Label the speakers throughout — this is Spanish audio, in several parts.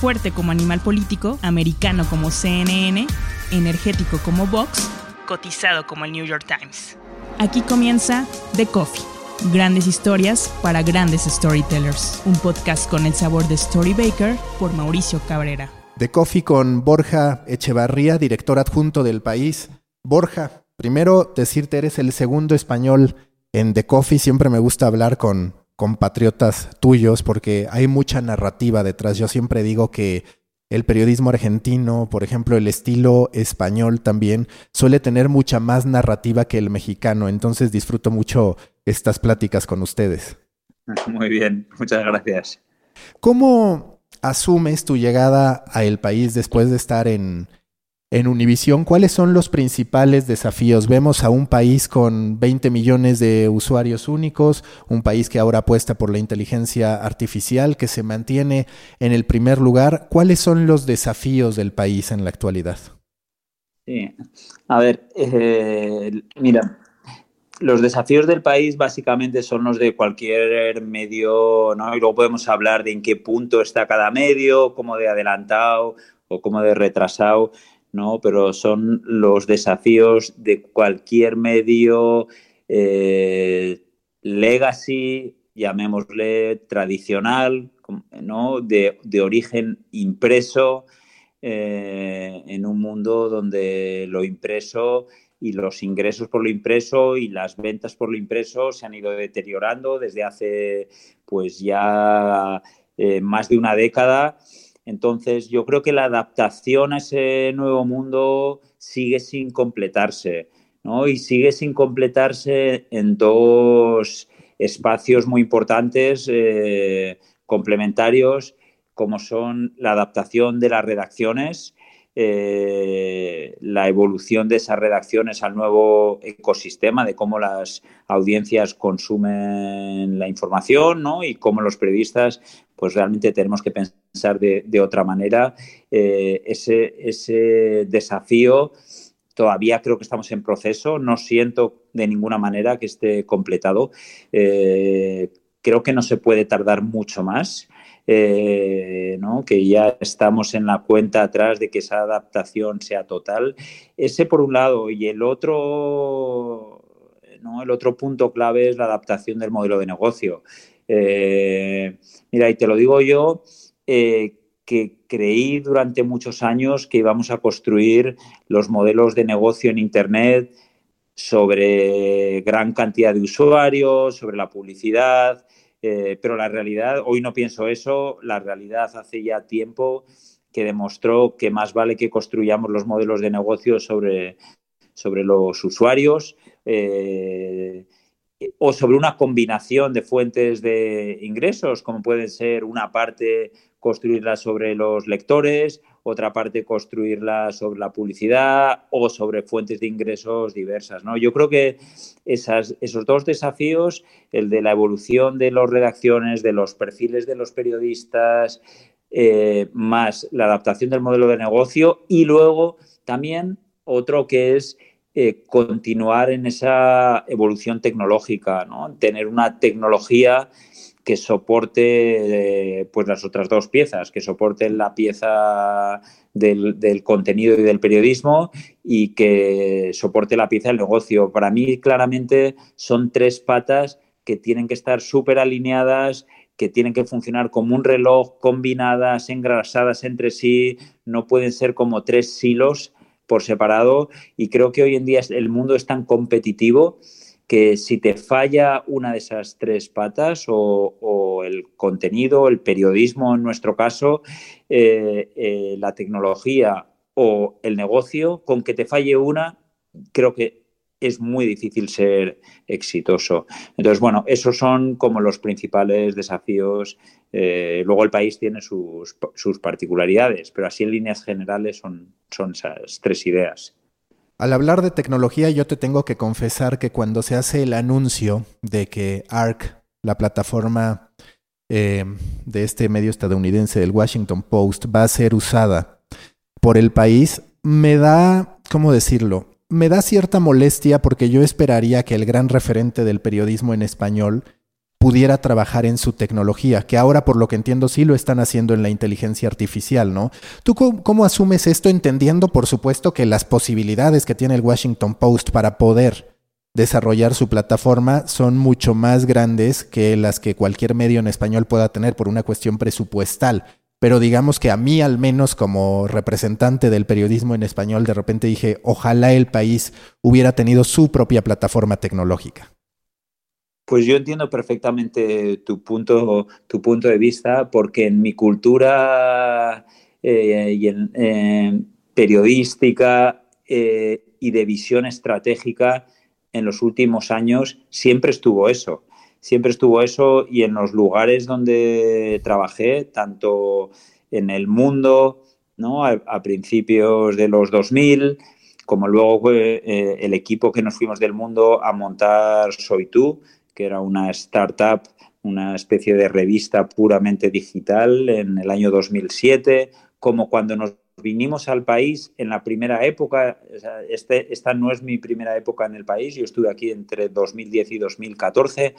Speaker 1: Fuerte como animal político, americano como CNN, energético como Vox, cotizado como el New York Times. Aquí comienza The Coffee. Grandes historias para grandes storytellers. Un podcast con el sabor de Story Baker por Mauricio Cabrera.
Speaker 2: The Coffee con Borja Echevarría, director adjunto del país. Borja, primero decirte, eres el segundo español en The Coffee. Siempre me gusta hablar con compatriotas tuyos porque hay mucha narrativa detrás. Yo siempre digo que el periodismo argentino, por ejemplo, el estilo español también suele tener mucha más narrativa que el mexicano. Entonces disfruto mucho estas pláticas con ustedes.
Speaker 3: Muy bien, muchas gracias.
Speaker 2: ¿Cómo asumes tu llegada a el país después de estar en, en Univisión, ¿cuáles son los principales desafíos? Vemos a un país con 20 millones de usuarios únicos, un país que ahora apuesta por la inteligencia artificial, que se mantiene en el primer lugar. ¿Cuáles son los desafíos del país en la actualidad?
Speaker 3: Sí, a ver, eh, mira, los desafíos del país básicamente son los de cualquier medio, ¿no? Y luego podemos hablar de en qué punto está cada medio, cómo de adelantado o cómo de retrasado. ¿No? Pero son los desafíos de cualquier medio eh, legacy, llamémosle tradicional, ¿no? De, origen impreso, eh, en un mundo donde lo impreso y los ingresos por lo impreso y las ventas por lo impreso se han ido deteriorando desde hace pues ya eh, más de una década entonces, yo creo que la adaptación a ese nuevo mundo sigue sin completarse, ¿no? Y sigue sin completarse en dos espacios muy importantes, eh, complementarios, como son la adaptación de las redacciones, eh, la evolución de esas redacciones al nuevo ecosistema de cómo las audiencias consumen la información ¿no? y cómo los periodistas pues realmente tenemos que pensar de, otra manera. Eh, ese, desafío todavía creo que estamos en proceso, no siento de ninguna manera que esté completado. Eh, creo que no se puede tardar mucho más. Eh, que ya estamos en la cuenta atrás de que esa adaptación sea total. Ese por un lado. Y el otro, ¿no? el otro punto clave es la adaptación del modelo de negocio. Eh, mira, y te lo digo yo, eh, que creí durante muchos años que íbamos a construir los modelos de negocio en Internet sobre gran cantidad de usuarios, sobre la publicidad, eh, pero la realidad, hoy no pienso eso, la realidad hace ya tiempo que demostró que más vale que construyamos los modelos de negocio sobre, sobre los usuarios o sobre una combinación de fuentes de ingresos, como puede ser una parte construirla sobre los lectores, otra parte construirla sobre la publicidad o sobre fuentes de ingresos diversas. ¿no? Yo creo que esos dos desafíos, el de la evolución de las redacciones, de los perfiles de los periodistas, eh, más la adaptación del modelo de negocio y luego también otro que es eh, continuar en esa evolución tecnológica, ¿no? tener una tecnología que soporte eh, pues las otras dos piezas, que soporte la pieza del, contenido y del periodismo y que soporte la pieza del negocio. Para mí, claramente, son tres patas que tienen que estar súper alineadas, que tienen que funcionar como un reloj, combinadas, engrasadas entre sí, no pueden ser como tres silos por separado y creo que hoy en día el mundo es tan competitivo que si te falla una de esas tres patas o, el contenido, el periodismo en nuestro caso, eh, eh, la tecnología o el negocio, con que te falle una, creo que es muy difícil ser exitoso. Entonces, bueno, esos son como los principales desafíos. Eh, luego el país tiene sus, sus, particularidades, pero así en líneas generales son, son esas tres ideas.
Speaker 2: Al hablar de tecnología, yo te tengo que confesar que cuando se hace el anuncio de que ARC, la plataforma eh, de este medio estadounidense del Washington Post, va a ser usada por el país, me da, ¿cómo decirlo? Me da cierta molestia porque yo esperaría que el gran referente del periodismo en español pudiera trabajar en su tecnología, que ahora por lo que entiendo sí lo están haciendo en la inteligencia artificial, ¿no? ¿Tú cómo, asumes esto entendiendo, por supuesto, que las posibilidades que tiene el Washington Post para poder desarrollar su plataforma son mucho más grandes que las que cualquier medio en español pueda tener por una cuestión presupuestal? pero digamos que a mí al menos como representante del periodismo en español de repente dije, ojalá el país hubiera tenido su propia plataforma tecnológica.
Speaker 3: Pues yo entiendo perfectamente tu punto, tu punto de vista, porque en mi cultura eh, y en, eh, periodística eh, y de visión estratégica, en los últimos años siempre estuvo eso siempre estuvo eso y en los lugares donde trabajé, tanto en el mundo, ¿no? a, principios de los 2000, como luego el equipo que nos fuimos del mundo a montar Soy Tú, que era una startup, una especie de revista puramente digital en el año 2007, como cuando nos vinimos al país en la primera época, este, esta no es mi primera época en el país, yo estuve aquí entre 2010 y 2014,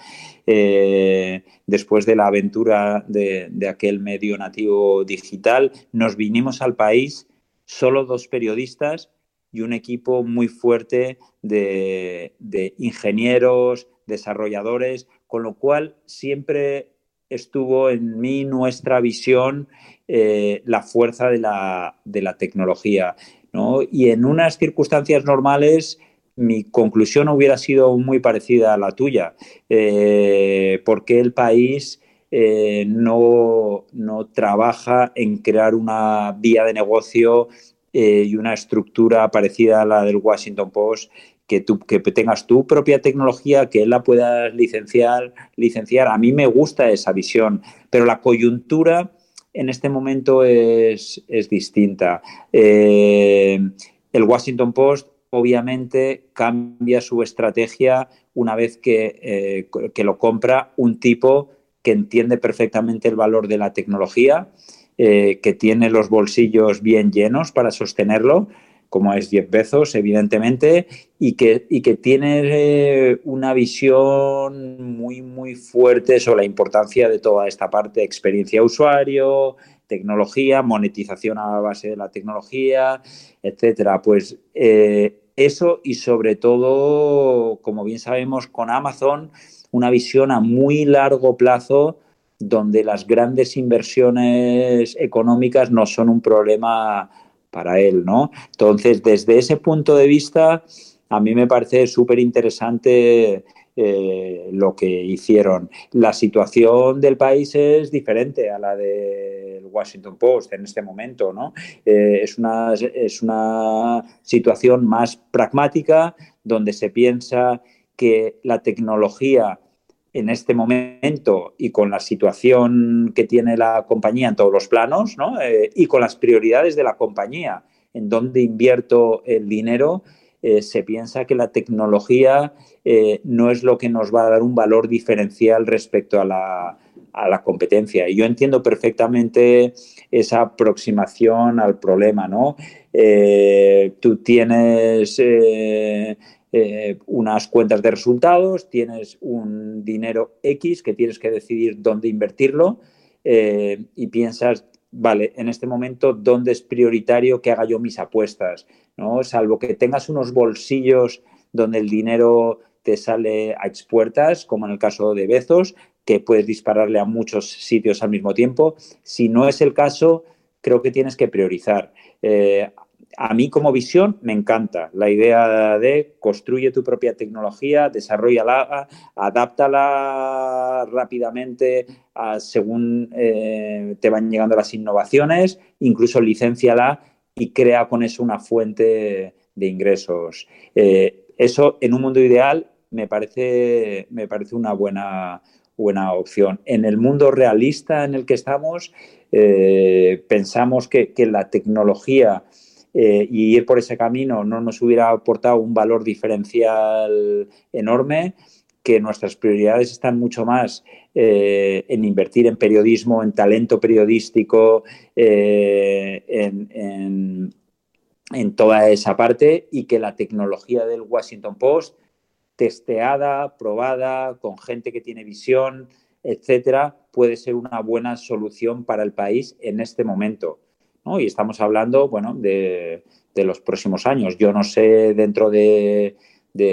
Speaker 3: eh, después de la aventura de, aquel medio nativo digital, nos vinimos al país solo dos periodistas y un equipo muy fuerte de, de ingenieros, desarrolladores, con lo cual siempre estuvo en mí nuestra visión eh, la fuerza de la, tecnología. Y en unas circunstancias normales, mi conclusión hubiera sido muy parecida a la tuya, eh, porque el país eh, no, trabaja en crear una vía de negocio y una estructura parecida a la del Washington Post que, tú, que tengas tu propia tecnología, que la puedas licenciar, licenciar. A mí me gusta esa visión, pero la coyuntura en este momento es, distinta. Eh, el Washington Post obviamente cambia su estrategia una vez que, eh, que, lo compra un tipo que entiende perfectamente el valor de la tecnología, eh, que tiene los bolsillos bien llenos para sostenerlo como es Jeff Bezos, evidentemente, y que, y que tiene eh, una visión muy, muy fuerte sobre la importancia de toda esta parte experiencia usuario, tecnología, monetización a base de la tecnología, etcétera. Pues eh, eso y sobre todo, como bien sabemos, con Amazon, una visión a muy largo plazo donde las grandes inversiones económicas no son un problema para él, ¿no? Entonces, desde ese punto de vista, a mí me parece súper interesante eh, lo que hicieron. La situación del país es diferente a la del Washington Post en este momento, ¿no? Eh, es, una, es una situación más pragmática donde se piensa que la tecnología en este momento y con la situación que tiene la compañía en todos los planos ¿no? Eh, y con las prioridades de la compañía, en dónde invierto el dinero, eh, se piensa que la tecnología eh, no es lo que nos va a dar un valor diferencial respecto a la, a la competencia. Y yo entiendo perfectamente esa aproximación al problema, ¿no? tú tienes unas cuentas de resultados, tienes un dinero X que tienes que decidir dónde invertirlo eh, y piensas, vale, en este momento, ¿dónde es prioritario que haga yo mis apuestas? ¿no? Salvo que tengas unos bolsillos donde el dinero te sale a expuertas, como en el caso de Bezos, que puedes dispararle a muchos sitios al mismo tiempo. Si no es el caso, creo que tienes que priorizar. Eh, a mí como visión me encanta la idea de construye tu propia tecnología, desarrollala, adáptala rápidamente según eh, te van llegando las innovaciones, incluso licenciala y crea con eso una fuente de ingresos. Eh, eso en un mundo ideal me parece, me parece una buena, buena opción. En el mundo realista en el que estamos, eh, pensamos que, la tecnología eh, y ir por ese camino no nos hubiera aportado un valor diferencial enorme, que nuestras prioridades están mucho más eh, en invertir en periodismo, en talento periodístico, en, en toda esa parte y que la tecnología del Washington Post testeada, probada, con gente que tiene visión, etcétera, puede ser una buena solución para el país en este momento. Y estamos hablando, bueno, de, los próximos años. Yo no sé dentro de,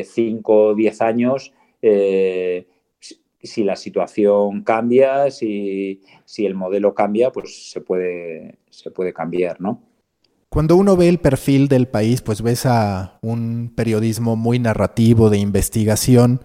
Speaker 3: cinco o diez años eh, si, la situación cambia, si, si, el modelo cambia, pues se puede, se puede cambiar, ¿no?
Speaker 2: Cuando uno ve el perfil del país, pues ves a un periodismo muy narrativo de investigación.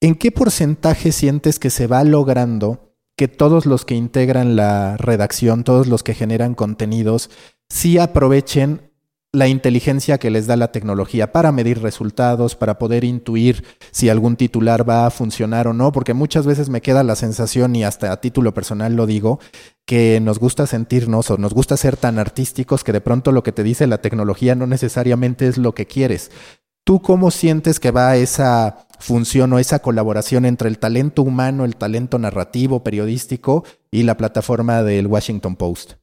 Speaker 2: ¿En qué porcentaje sientes que se va logrando que todos los que integran la redacción, todos los que generan contenidos, sí aprovechen la inteligencia que les da la tecnología para medir resultados, para poder intuir si algún titular va a funcionar o no, porque muchas veces me queda la sensación, y hasta a título personal lo digo, que nos gusta sentirnos o nos gusta ser tan artísticos que de pronto lo que te dice la tecnología no necesariamente es lo que quieres. ¿Tú cómo sientes que va esa función o esa colaboración entre el talento humano, el talento narrativo, periodístico y la plataforma del Washington Post?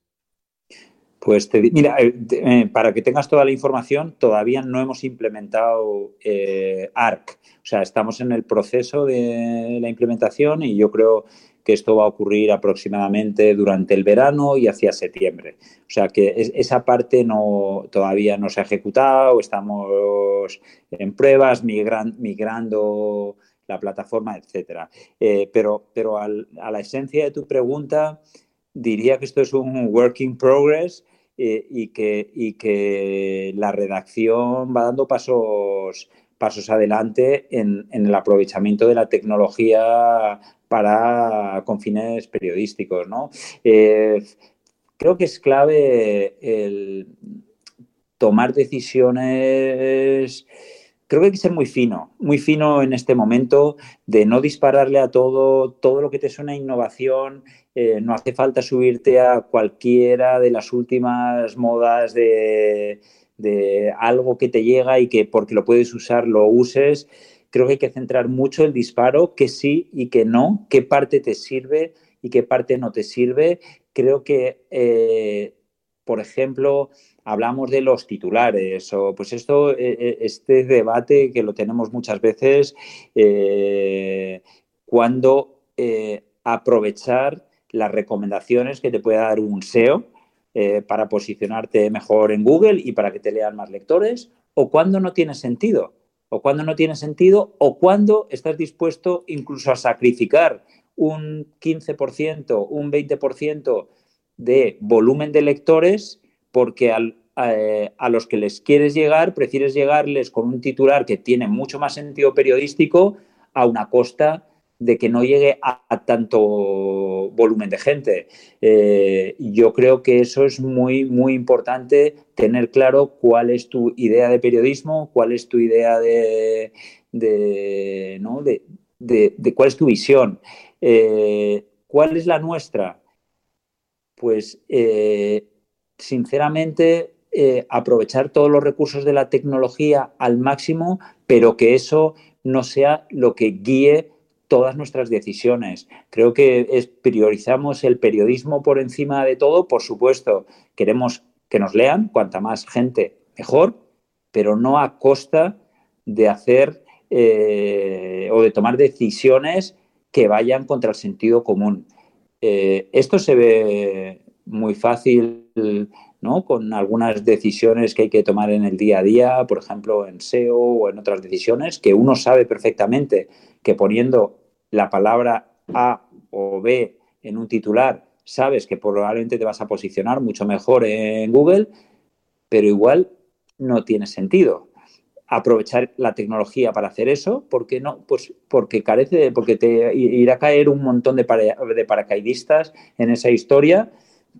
Speaker 3: Pues mira, eh, eh, para que tengas toda la información, todavía no hemos implementado eh, ARC. O sea, estamos en el proceso de la implementación y yo creo que esto va a ocurrir aproximadamente durante el verano y hacia septiembre. O sea que esa parte no, todavía no se ha ejecutado, estamos en pruebas, migrando la plataforma, etcétera. pero pero a la esencia de tu pregunta, diría que esto es un work in progress eh, y, que, y que la redacción va dando pasos, pasos adelante en, el aprovechamiento de la tecnología para con fines periodísticos. ¿no? Eh, creo que es clave el tomar decisiones creo que hay que ser muy fino, muy fino en este momento de no dispararle a todo, todo lo que te suena innovación. Eh, no hace falta subirte a cualquiera de las últimas modas de, algo que te llega y que porque lo puedes usar lo uses. Creo que hay que centrar mucho el disparo, que sí y que no, qué parte te sirve y qué parte no te sirve. Creo que, eh, por ejemplo, hablamos de los titulares o pues esto, e, e, este debate que lo tenemos muchas veces eh, cuando eh, aprovechar las recomendaciones que te puede dar un SEO eh, para posicionarte mejor en Google y para que te lean más lectores o cuando no tiene sentido o cuando no tiene sentido o cuando estás dispuesto incluso a sacrificar un 15%, un 20% de volumen de lectores porque eh, a los que les quieres llegar, prefieres llegarles con un titular que tiene mucho más sentido periodístico a una costa de que no llegue a, tanto volumen de gente. Eh, yo creo que eso es muy, muy importante, tener claro cuál es tu idea de periodismo, cuál es tu idea de, ¿no? de, cuál es tu visión. Eh, ¿Cuál es la nuestra? Pues sinceramente, eh, aprovechar todos los recursos de la tecnología al máximo, pero que eso no sea lo que guíe todas nuestras decisiones. Creo que priorizamos el periodismo por encima de todo. Por supuesto, queremos que nos lean, cuanta más gente, mejor, pero no a costa de hacer eh, o de tomar decisiones que vayan contra el sentido común. Eh, esto se ve muy fácil, ¿no? Con algunas decisiones que hay que tomar en el día a día, por ejemplo, en SEO o en otras decisiones, que uno sabe perfectamente que poniendo la palabra A o B en un titular, sabes que probablemente te vas a posicionar mucho mejor en Google, pero igual no tiene sentido aprovechar la tecnología para hacer eso, porque no? Pues porque carece porque te irá a caer un montón de, de paracaidistas en esa historia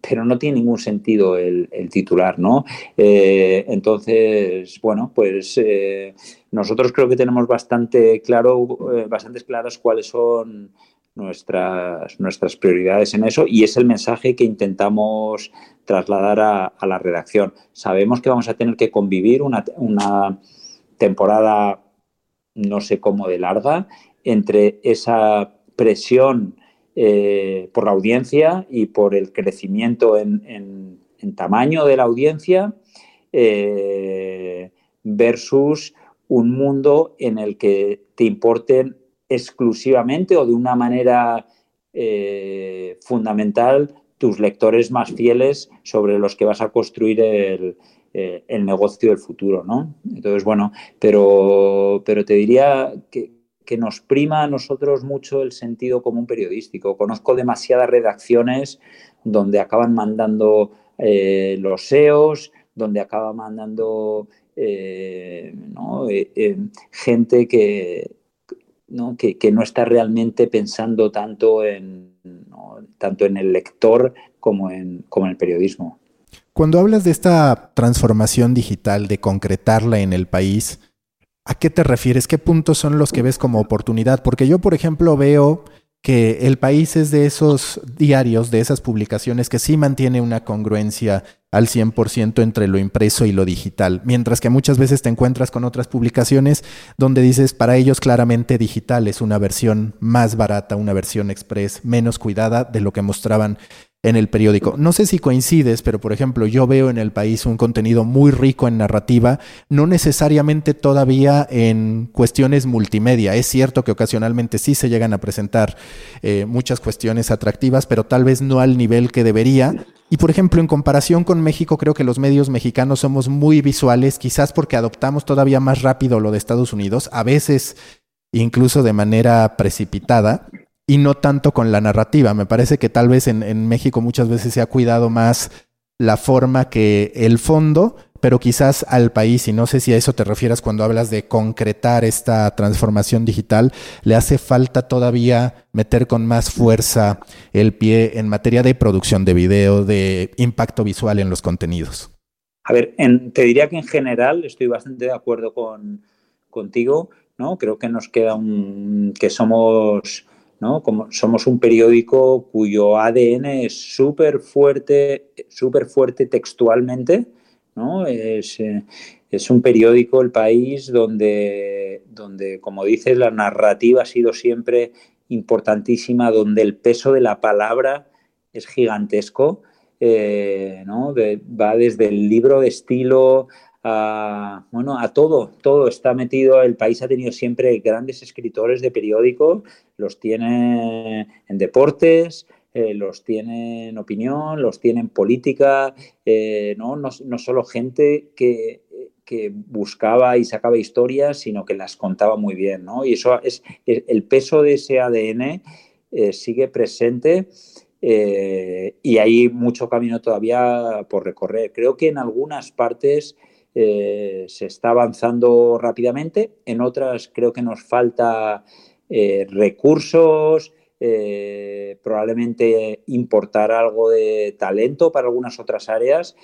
Speaker 3: pero no tiene ningún sentido el, titular, ¿no? Eh, entonces, bueno, pues eh, nosotros creo que tenemos bastante claro, eh, bastantes claras cuáles son nuestras, nuestras prioridades en eso y es el mensaje que intentamos trasladar a, la redacción. Sabemos que vamos a tener que convivir una, una temporada no sé cómo de larga entre esa presión eh, por la audiencia y por el crecimiento en, tamaño de la audiencia eh, versus un mundo en el que te importen exclusivamente o de una manera eh, fundamental tus lectores más fieles sobre los que vas a construir el, negocio del futuro, ¿no? Entonces, bueno, pero, pero te diría que, que nos prima a nosotros mucho el sentido común periodístico. Conozco demasiadas redacciones donde acaban mandando eh, los SEOs, donde acaba mandando eh, eh, gente que ¿no? Que, no está realmente pensando tanto en, tanto en el lector como en, como en el periodismo.
Speaker 2: Cuando hablas de esta transformación digital, de concretarla en el país, ¿A qué te refieres? ¿Qué puntos son los que ves como oportunidad? Porque yo, por ejemplo, veo que el país es de esos diarios, de esas publicaciones que sí mantiene una congruencia al 100% entre lo impreso y lo digital, mientras que muchas veces te encuentras con otras publicaciones donde dices, para ellos claramente digital es una versión más barata, una versión express, menos cuidada de lo que mostraban en el periódico. No sé si coincides, pero por ejemplo, yo veo en el país un contenido muy rico en narrativa, no necesariamente todavía en cuestiones multimedia. Es cierto que ocasionalmente sí se llegan a presentar eh, muchas cuestiones atractivas, pero tal vez no al nivel que debería. Y por ejemplo, en comparación con México, creo que los medios mexicanos somos muy visuales, quizás porque adoptamos todavía más rápido lo de Estados Unidos, a veces incluso de manera precipitada y no tanto con la narrativa. Me parece que tal vez en, México muchas veces se ha cuidado más la forma que el fondo, pero quizás al país, y no sé si a eso te refieras cuando hablas de concretar esta transformación digital, le hace falta todavía meter con más fuerza el pie en materia de producción de video, de impacto visual en los contenidos.
Speaker 3: A ver, te diría que en general estoy bastante de acuerdo con, contigo, ¿no? Creo que nos queda un, que somos como somos un periódico cuyo ADN es súper fuerte, súper fuerte textualmente, ¿no? Es, eh, es, un periódico, El País, donde, donde, como dices, la narrativa ha sido siempre importantísima, donde el peso de la palabra es gigantesco. Eh, ¿no? va desde el libro de estilo a, bueno, a todo, todo está metido. El país ha tenido siempre grandes escritores de periódicos, los tiene en deportes, eh, los tiene en opinión, los tiene en política, eh, ¿no? No, solo gente que, buscaba y sacaba historias, sino que las contaba muy bien, ¿no? Y eso es, el peso de ese ADN eh, sigue presente. y hay mucho camino todavía por recorrer. Creo que en algunas partes eh, se está avanzando rápidamente, en otras creo que nos falta eh, recursos, eh, probablemente importar algo de talento para algunas otras áreas.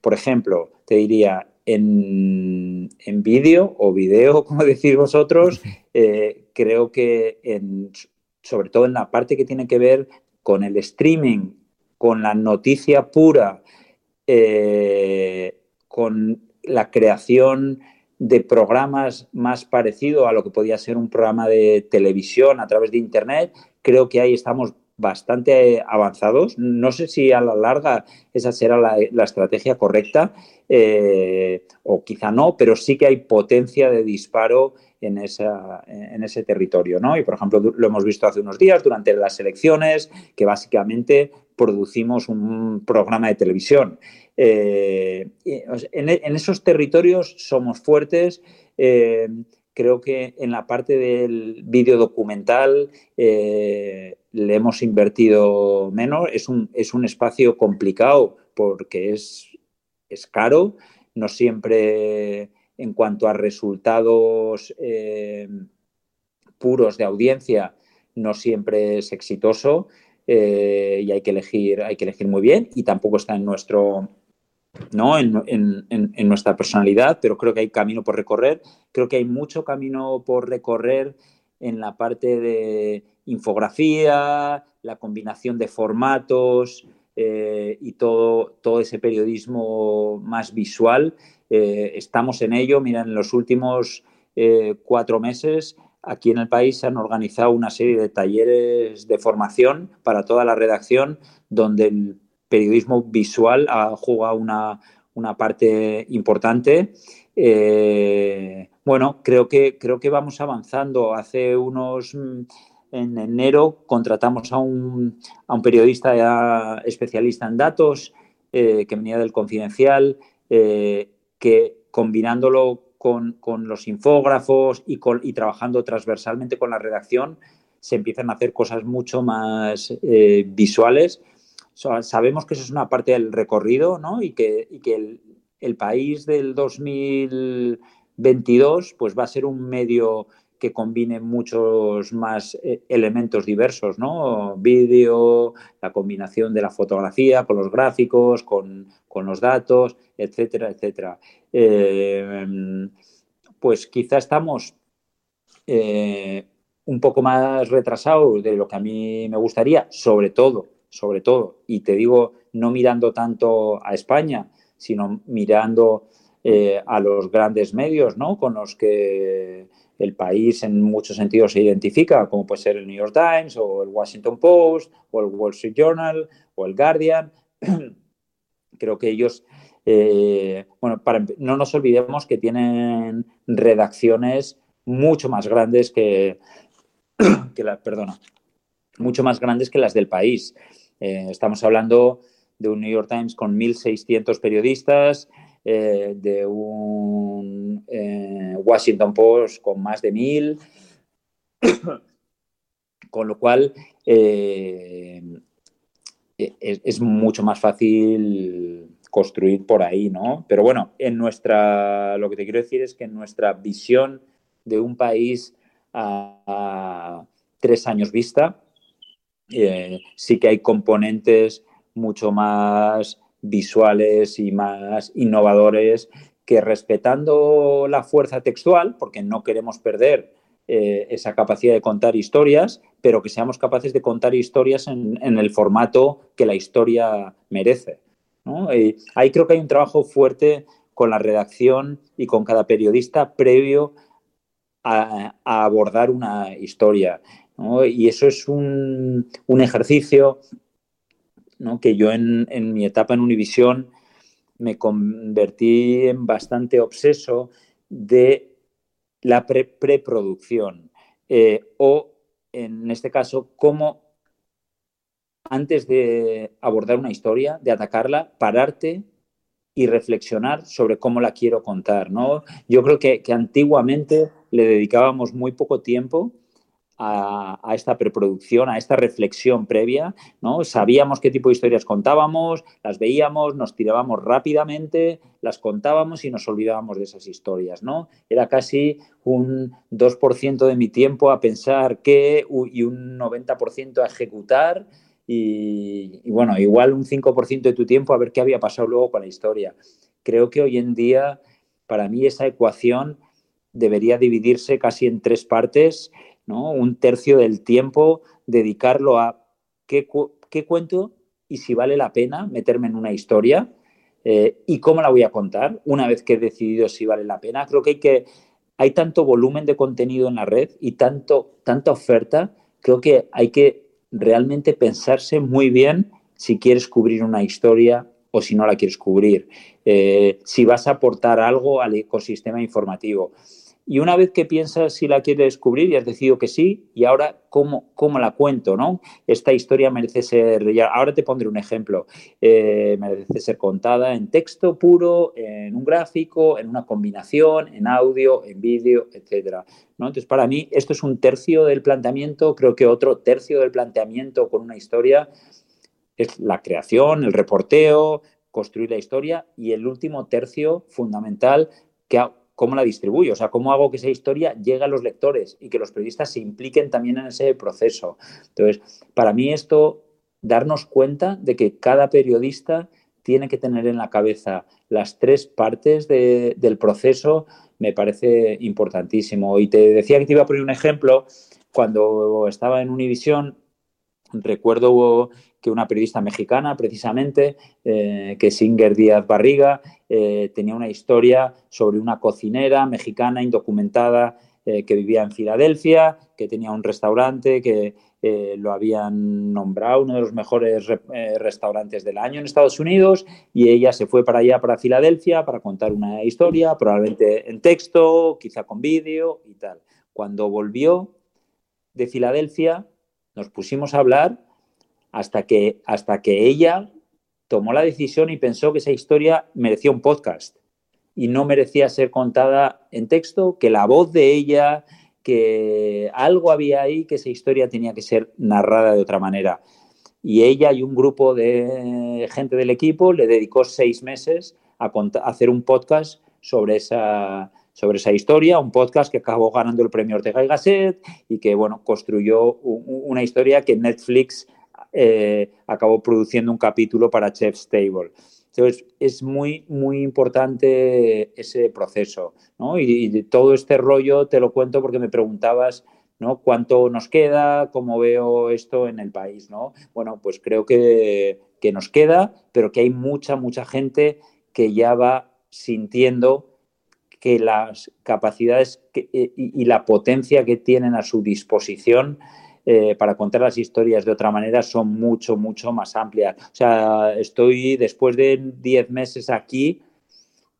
Speaker 3: por ejemplo, te diría, en, vídeo o video, como decís vosotros, creo que sobre todo en la parte que tiene que ver con el streaming, con la noticia pura, con la creación de programas más parecido a lo que podía ser un programa de televisión a través de Internet. Creo que ahí estamos bastante avanzados. No sé si a la larga esa será la, estrategia correcta eh, o quizá no, pero sí que hay potencia de disparo en, esa, en ese territorio. ¿no? Y, por ejemplo, lo hemos visto hace unos días durante las elecciones, que básicamente producimos un programa de televisión. Eh, en, esos territorios somos fuertes. Eh, creo que en la parte del vídeo documental eh, le hemos invertido menos. Es un, es un espacio complicado porque es, es, caro. No siempre en cuanto a resultados puros de audiencia, no siempre es exitoso. y hay que elegir, hay que elegir muy bien y tampoco está en nuestro ¿no? En, en, nuestra personalidad, pero creo que hay camino por recorrer. Creo que hay mucho camino por recorrer en la parte de infografía, la combinación de formatos eh, y todo, todo ese periodismo más visual. Eh, estamos en ello. Mira, en los últimos eh, cuatro meses aquí en el país se han organizado una serie de talleres de formación para toda la redacción donde el periodismo visual ha jugado una, una parte importante. bueno, creo que, creo que vamos avanzando. Hace unos mm, en enero contratamos a un, a un periodista especialista en datos eh, que venía del Confidencial, eh, que combinándolo con, los infógrafos y, con, y, trabajando transversalmente con la redacción, se empiezan a hacer cosas mucho más eh, visuales. sabemos que eso es una parte del recorrido ¿no? y que, y que el, el país del 2022 pues, va a ser un medio que combine muchos más eh, elementos diversos, ¿no? Vídeo, la combinación de la fotografía con los gráficos, con, los datos, etcétera, etcétera. Eh, pues quizá estamos eh, un poco más retrasados de lo que a mí me gustaría, sobre todo, sobre todo, y te digo, no mirando tanto a España, sino mirando a los grandes medios, ¿no? Con los que el país en muchos sentidos se identifica, como puede ser el New York Times o el Washington Post o el Wall Street Journal o el Guardian. Creo que ellos, eh, bueno, para, no nos olvidemos que tienen redacciones mucho más grandes que, que la, perdona, mucho más grandes que las del país. Eh, estamos hablando de un New York Times con 1.600 periodistas, eh, de un eh, Washington Post con más de mil, con lo cual eh, es, mucho más fácil construir por ahí, ¿no? Pero bueno, en nuestra, lo que te quiero decir es que en nuestra visión de un país a, tres años vista, sí que hay componentes mucho más visuales y más innovadores que respetando la fuerza textual, porque no queremos perder eh, esa capacidad de contar historias, pero que seamos capaces de contar historias en, el formato que la historia merece. ahí creo que hay un trabajo fuerte con la redacción y con cada periodista previo a, abordar una historia. Y eso es un ejercicio que yo en, mi etapa en Univisión me convertí en bastante obseso de la preproducción eh, o, en este caso, cómo antes de abordar una historia, de atacarla, pararte y reflexionar sobre cómo la quiero contar. ¿no? Yo creo que antiguamente le dedicábamos muy poco tiempo a, esta preproducción, a esta reflexión previa, ¿no? Sabíamos qué tipo de historias contábamos, las veíamos, nos tirábamos rápidamente, las contábamos y nos olvidábamos de esas historias, ¿no? Era casi un 2% de mi tiempo a pensar qué y un 90% a ejecutar y, y, bueno, igual un 5% de tu tiempo a ver qué había pasado luego con la historia. Creo que hoy en día, para mí, esa ecuación debería dividirse casi en tres partes un tercio del tiempo dedicarlo a qué, cuento y si vale la pena meterme en una historia eh, y cómo la voy a contar una vez que he decidido si vale la pena. Creo que hay, que, hay tanto volumen de contenido en la red y tanto, tanta oferta, creo que hay que realmente pensarse muy bien si quieres cubrir una historia o si no la quieres cubrir, eh, si vas a aportar algo al ecosistema informativo. Y una vez que piensas si la quieres descubrir y has decidido que sí, y ahora cómo, cómo la cuento, ¿no? Esta historia merece ser, ahora te pondré un ejemplo, eh, merece ser contada en texto puro, en un gráfico, en una combinación, en audio, en vídeo, etcétera. ¿no? Entonces, para mí, esto es un tercio del planteamiento, creo que otro tercio del planteamiento con una historia es la creación, el reporteo, construir la historia, y el último tercio fundamental que cómo la distribuyo, o sea, cómo hago que esa historia llegue a los lectores y que los periodistas se impliquen también en ese proceso. Entonces, para mí esto darnos cuenta de que cada periodista tiene que tener en la cabeza las tres partes del proceso, me parece importantísimo. Y te decía que te iba a poner un ejemplo. Cuando estaba en Univisión, recuerdo que una periodista mexicana, precisamente, eh, que es Inger Díaz Barriga, eh, tenía una historia sobre una cocinera mexicana indocumentada eh, que vivía en Filadelfia, que tenía un restaurante que lo habían nombrado uno de los mejores restaurantes del año en Estados Unidos y ella se fue para allá, para Filadelfia, para contar una historia, probablemente en texto, quizá con vídeo y tal. Cuando volvió de Filadelfia, nos pusimos a hablar hasta que, hasta que ella tomó la decisión y pensó que esa historia merecía un podcast y no merecía ser contada en texto, que la voz de ella, que algo había ahí, que esa historia tenía que ser narrada de otra manera. Y ella y un grupo de gente del equipo le dedicó seis meses a, hacer un podcast sobre esa, sobre esa historia, un podcast que acabó ganando el premio Ortega y Gasset y que, bueno, construyó una historia que Netflix eh, acabó produciendo un capítulo para Chef's Table. Entonces, es muy, muy importante ese proceso, ¿no? Y, todo este rollo te lo cuento porque me preguntabas, ¿no? ¿Cuánto nos queda? ¿Cómo veo esto en el país, ¿no? Bueno, pues creo que, que nos queda, pero que hay mucha, mucha gente que ya va sintiendo que las capacidades y, y la potencia que tienen a su disposición eh, para contar las historias de otra manera son mucho, mucho más amplias. O sea, estoy, después de 10 meses aquí,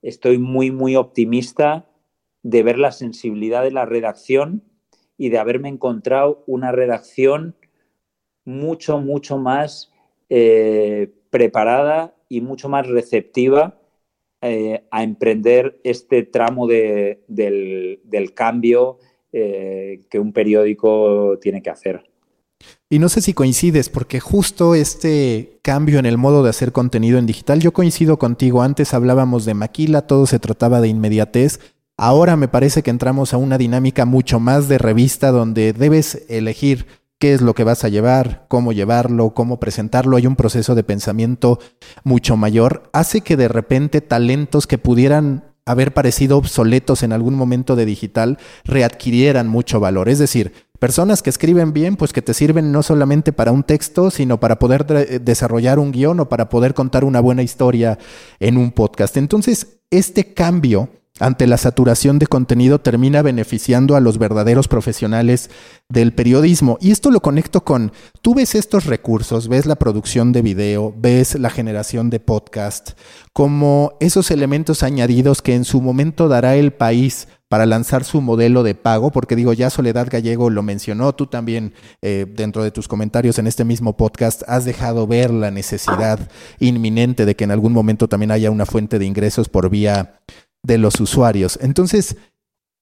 Speaker 3: estoy muy, muy optimista de ver la sensibilidad de la redacción y de haberme encontrado una redacción mucho, mucho más eh, preparada y mucho más receptiva eh, a emprender este tramo del, del, cambio eh, que un periódico tiene que hacer.
Speaker 2: Y no sé si coincides, porque justo este cambio en el modo de hacer contenido en digital, yo coincido contigo, antes hablábamos de maquila, todo se trataba de inmediatez, ahora me parece que entramos a una dinámica mucho más de revista donde debes elegir qué es lo que vas a llevar, cómo llevarlo, cómo presentarlo, hay un proceso de pensamiento mucho mayor, hace que de repente talentos que pudieran haber parecido obsoletos en algún momento de digital readquirieran mucho valor. Es decir, personas que escriben bien, pues que te sirven no solamente para un texto, sino para poder desarrollar un guion o para poder contar una buena historia en un podcast. Entonces, este cambio ante la saturación de contenido termina beneficiando a los verdaderos profesionales del periodismo. Y esto lo conecto con, tú ves estos recursos, ves la producción de video, ves la generación de podcast, como esos elementos añadidos que en su momento dará el país para lanzar su modelo de pago, porque digo, ya Soledad Gallego lo mencionó, tú también eh, dentro de tus comentarios en este mismo podcast has dejado ver la necesidad inminente de que en algún momento también haya una fuente de ingresos por vía de los usuarios. Entonces,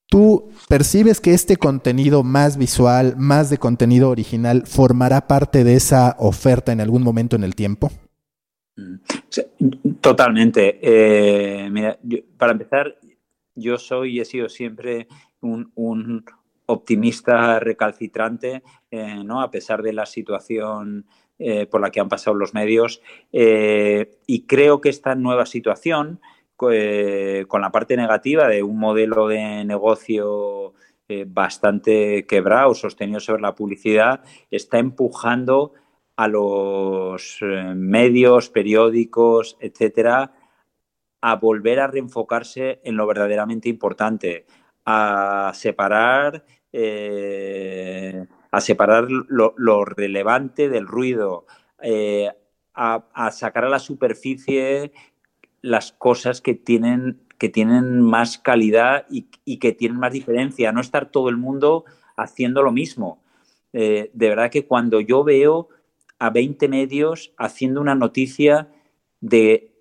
Speaker 2: ¿tú percibes que este contenido más visual, más de contenido original, formará parte de esa oferta en algún momento en el tiempo?
Speaker 3: Totalmente. Eh, mira, para empezar, yo soy y he sido siempre un, optimista recalcitrante, eh, ¿no? a pesar de la situación eh, por la que han pasado los medios. y creo que esta nueva situación eh, con la parte negativa de un modelo de negocio eh, bastante quebrado, sostenido sobre la publicidad, está empujando a los eh, medios, periódicos, etcétera, a volver a reenfocarse en lo verdaderamente importante, a separar, a separar lo, relevante del ruido, a, a, sacar a la superficie las cosas que tienen, que tienen más calidad y, que tienen más diferencia, no estar todo el mundo haciendo lo mismo. Eh, de verdad que cuando yo veo a 20 medios haciendo una noticia de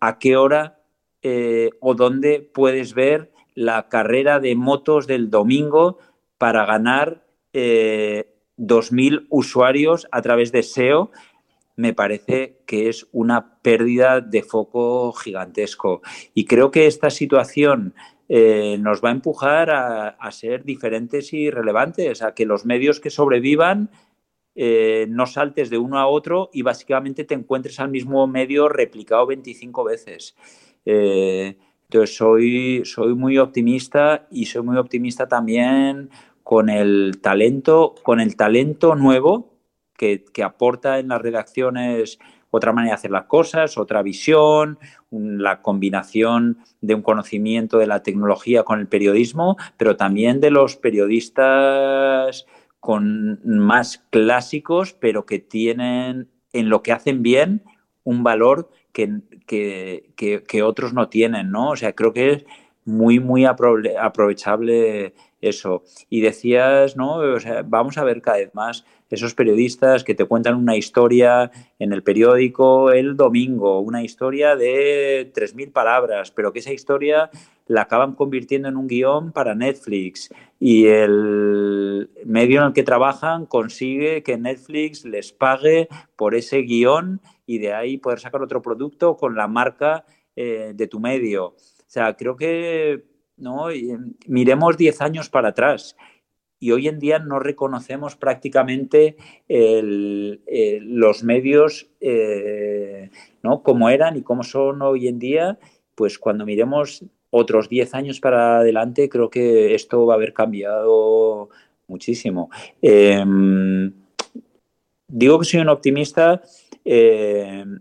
Speaker 3: a qué hora eh, o dónde puedes ver la carrera de motos del domingo para ganar eh, 2.000 usuarios a través de SEO, me parece que es una pérdida de foco gigantesco. Y creo que esta situación eh, nos va a empujar a, ser diferentes y relevantes, a que los medios que sobrevivan eh, no saltes de uno a otro y básicamente te encuentres al mismo medio replicado 25 veces. Eh, entonces soy, soy muy optimista y soy muy optimista también con el talento, con el talento nuevo que, que aporta en las redacciones otra manera de hacer las cosas, otra visión, la combinación de un conocimiento de la tecnología con el periodismo, pero también de los periodistas con más clásicos, pero que tienen en lo que hacen bien un valor que, que, otros no tienen, ¿no? O sea, creo que es muy, muy aprovechable eso. Y decías, ¿no? O sea, vamos a ver cada vez más esos periodistas que te cuentan una historia en el periódico el domingo, una historia de 3.000 palabras, pero que esa historia la acaban convirtiendo en un guion para Netflix y el medio en el que trabajan consigue que Netflix les pague por ese guion y de ahí poder sacar otro producto con la marca eh, de tu medio. O sea, creo que ¿no? miremos 10 años para atrás y hoy en día no reconocemos prácticamente los medios eh, ¿no? como eran y cómo son hoy en día, pues cuando miremos otros 10 años para adelante, creo que esto va a haber cambiado muchísimo. Em, digo que soy un optimista. Em,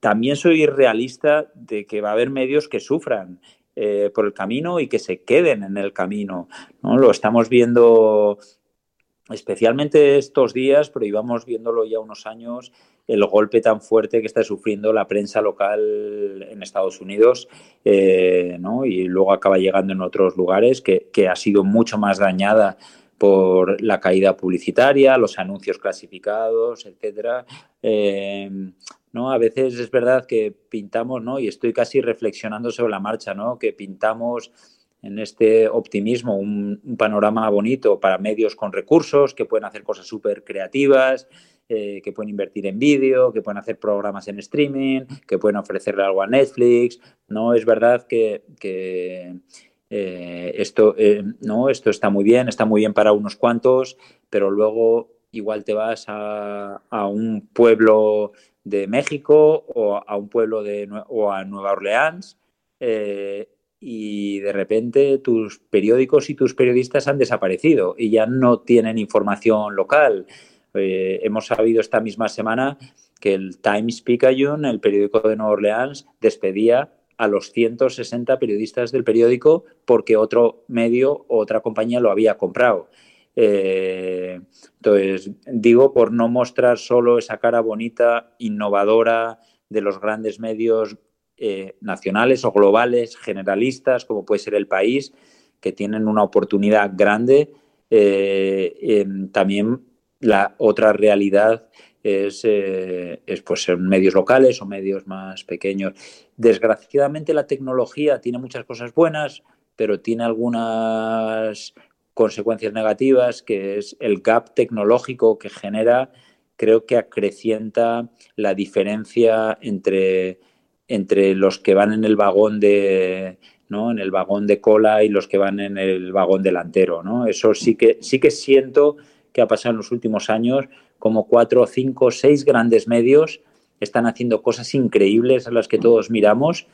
Speaker 3: también soy realista de que va a haber medios que sufran eh, por el camino y que se queden en el camino. ¿no? Lo estamos viendo especialmente estos días, pero íbamos viéndolo ya unos años, el golpe tan fuerte que está sufriendo la prensa local en Estados Unidos eh, ¿no? y luego acaba llegando en otros lugares, que, que, ha sido mucho más dañada por la caída publicitaria, los anuncios clasificados, etcétera. Eh, ¿no? A veces es verdad que pintamos, ¿no? Y estoy casi reflexionando sobre la marcha, ¿no? Que pintamos en este optimismo un, panorama bonito para medios con recursos que pueden hacer cosas súper creativas, eh, que pueden invertir en vídeo, que pueden hacer programas en streaming, que pueden ofrecerle algo a Netflix. No es verdad que, eh, esto, eh, no, esto está muy bien, está muy bien para unos cuantos, pero luego igual te vas a, a un pueblo de México o a un pueblo de o a Nueva Orleans eh, y de repente tus periódicos y tus periodistas han desaparecido y ya no tienen información local. Eh, hemos sabido esta misma semana que el Times Picayune, el periódico de Nueva Orleans, despedía a los 160 periodistas del periódico porque otro medio o otra compañía lo había comprado. Eh, entonces, digo, por no mostrar solo esa cara bonita, innovadora de los grandes medios eh, nacionales o globales, generalistas, como puede ser el país, que tienen una oportunidad grande, eh, también la otra realidad es, es pues en medios locales o medios más pequeños. Desgraciadamente la tecnología tiene muchas cosas buenas, pero tiene algunas consecuencias negativas, que es el gap tecnológico que genera, creo que acrecienta la diferencia entre, entre los que van en el vagón de, ¿no? en el vagón de cola y los que van en el vagón delantero. ¿no? Eso sí que, sí que siento que ha pasado en los últimos años, como cuatro, cinco, seis grandes medios están haciendo cosas increíbles a las que todos miramos.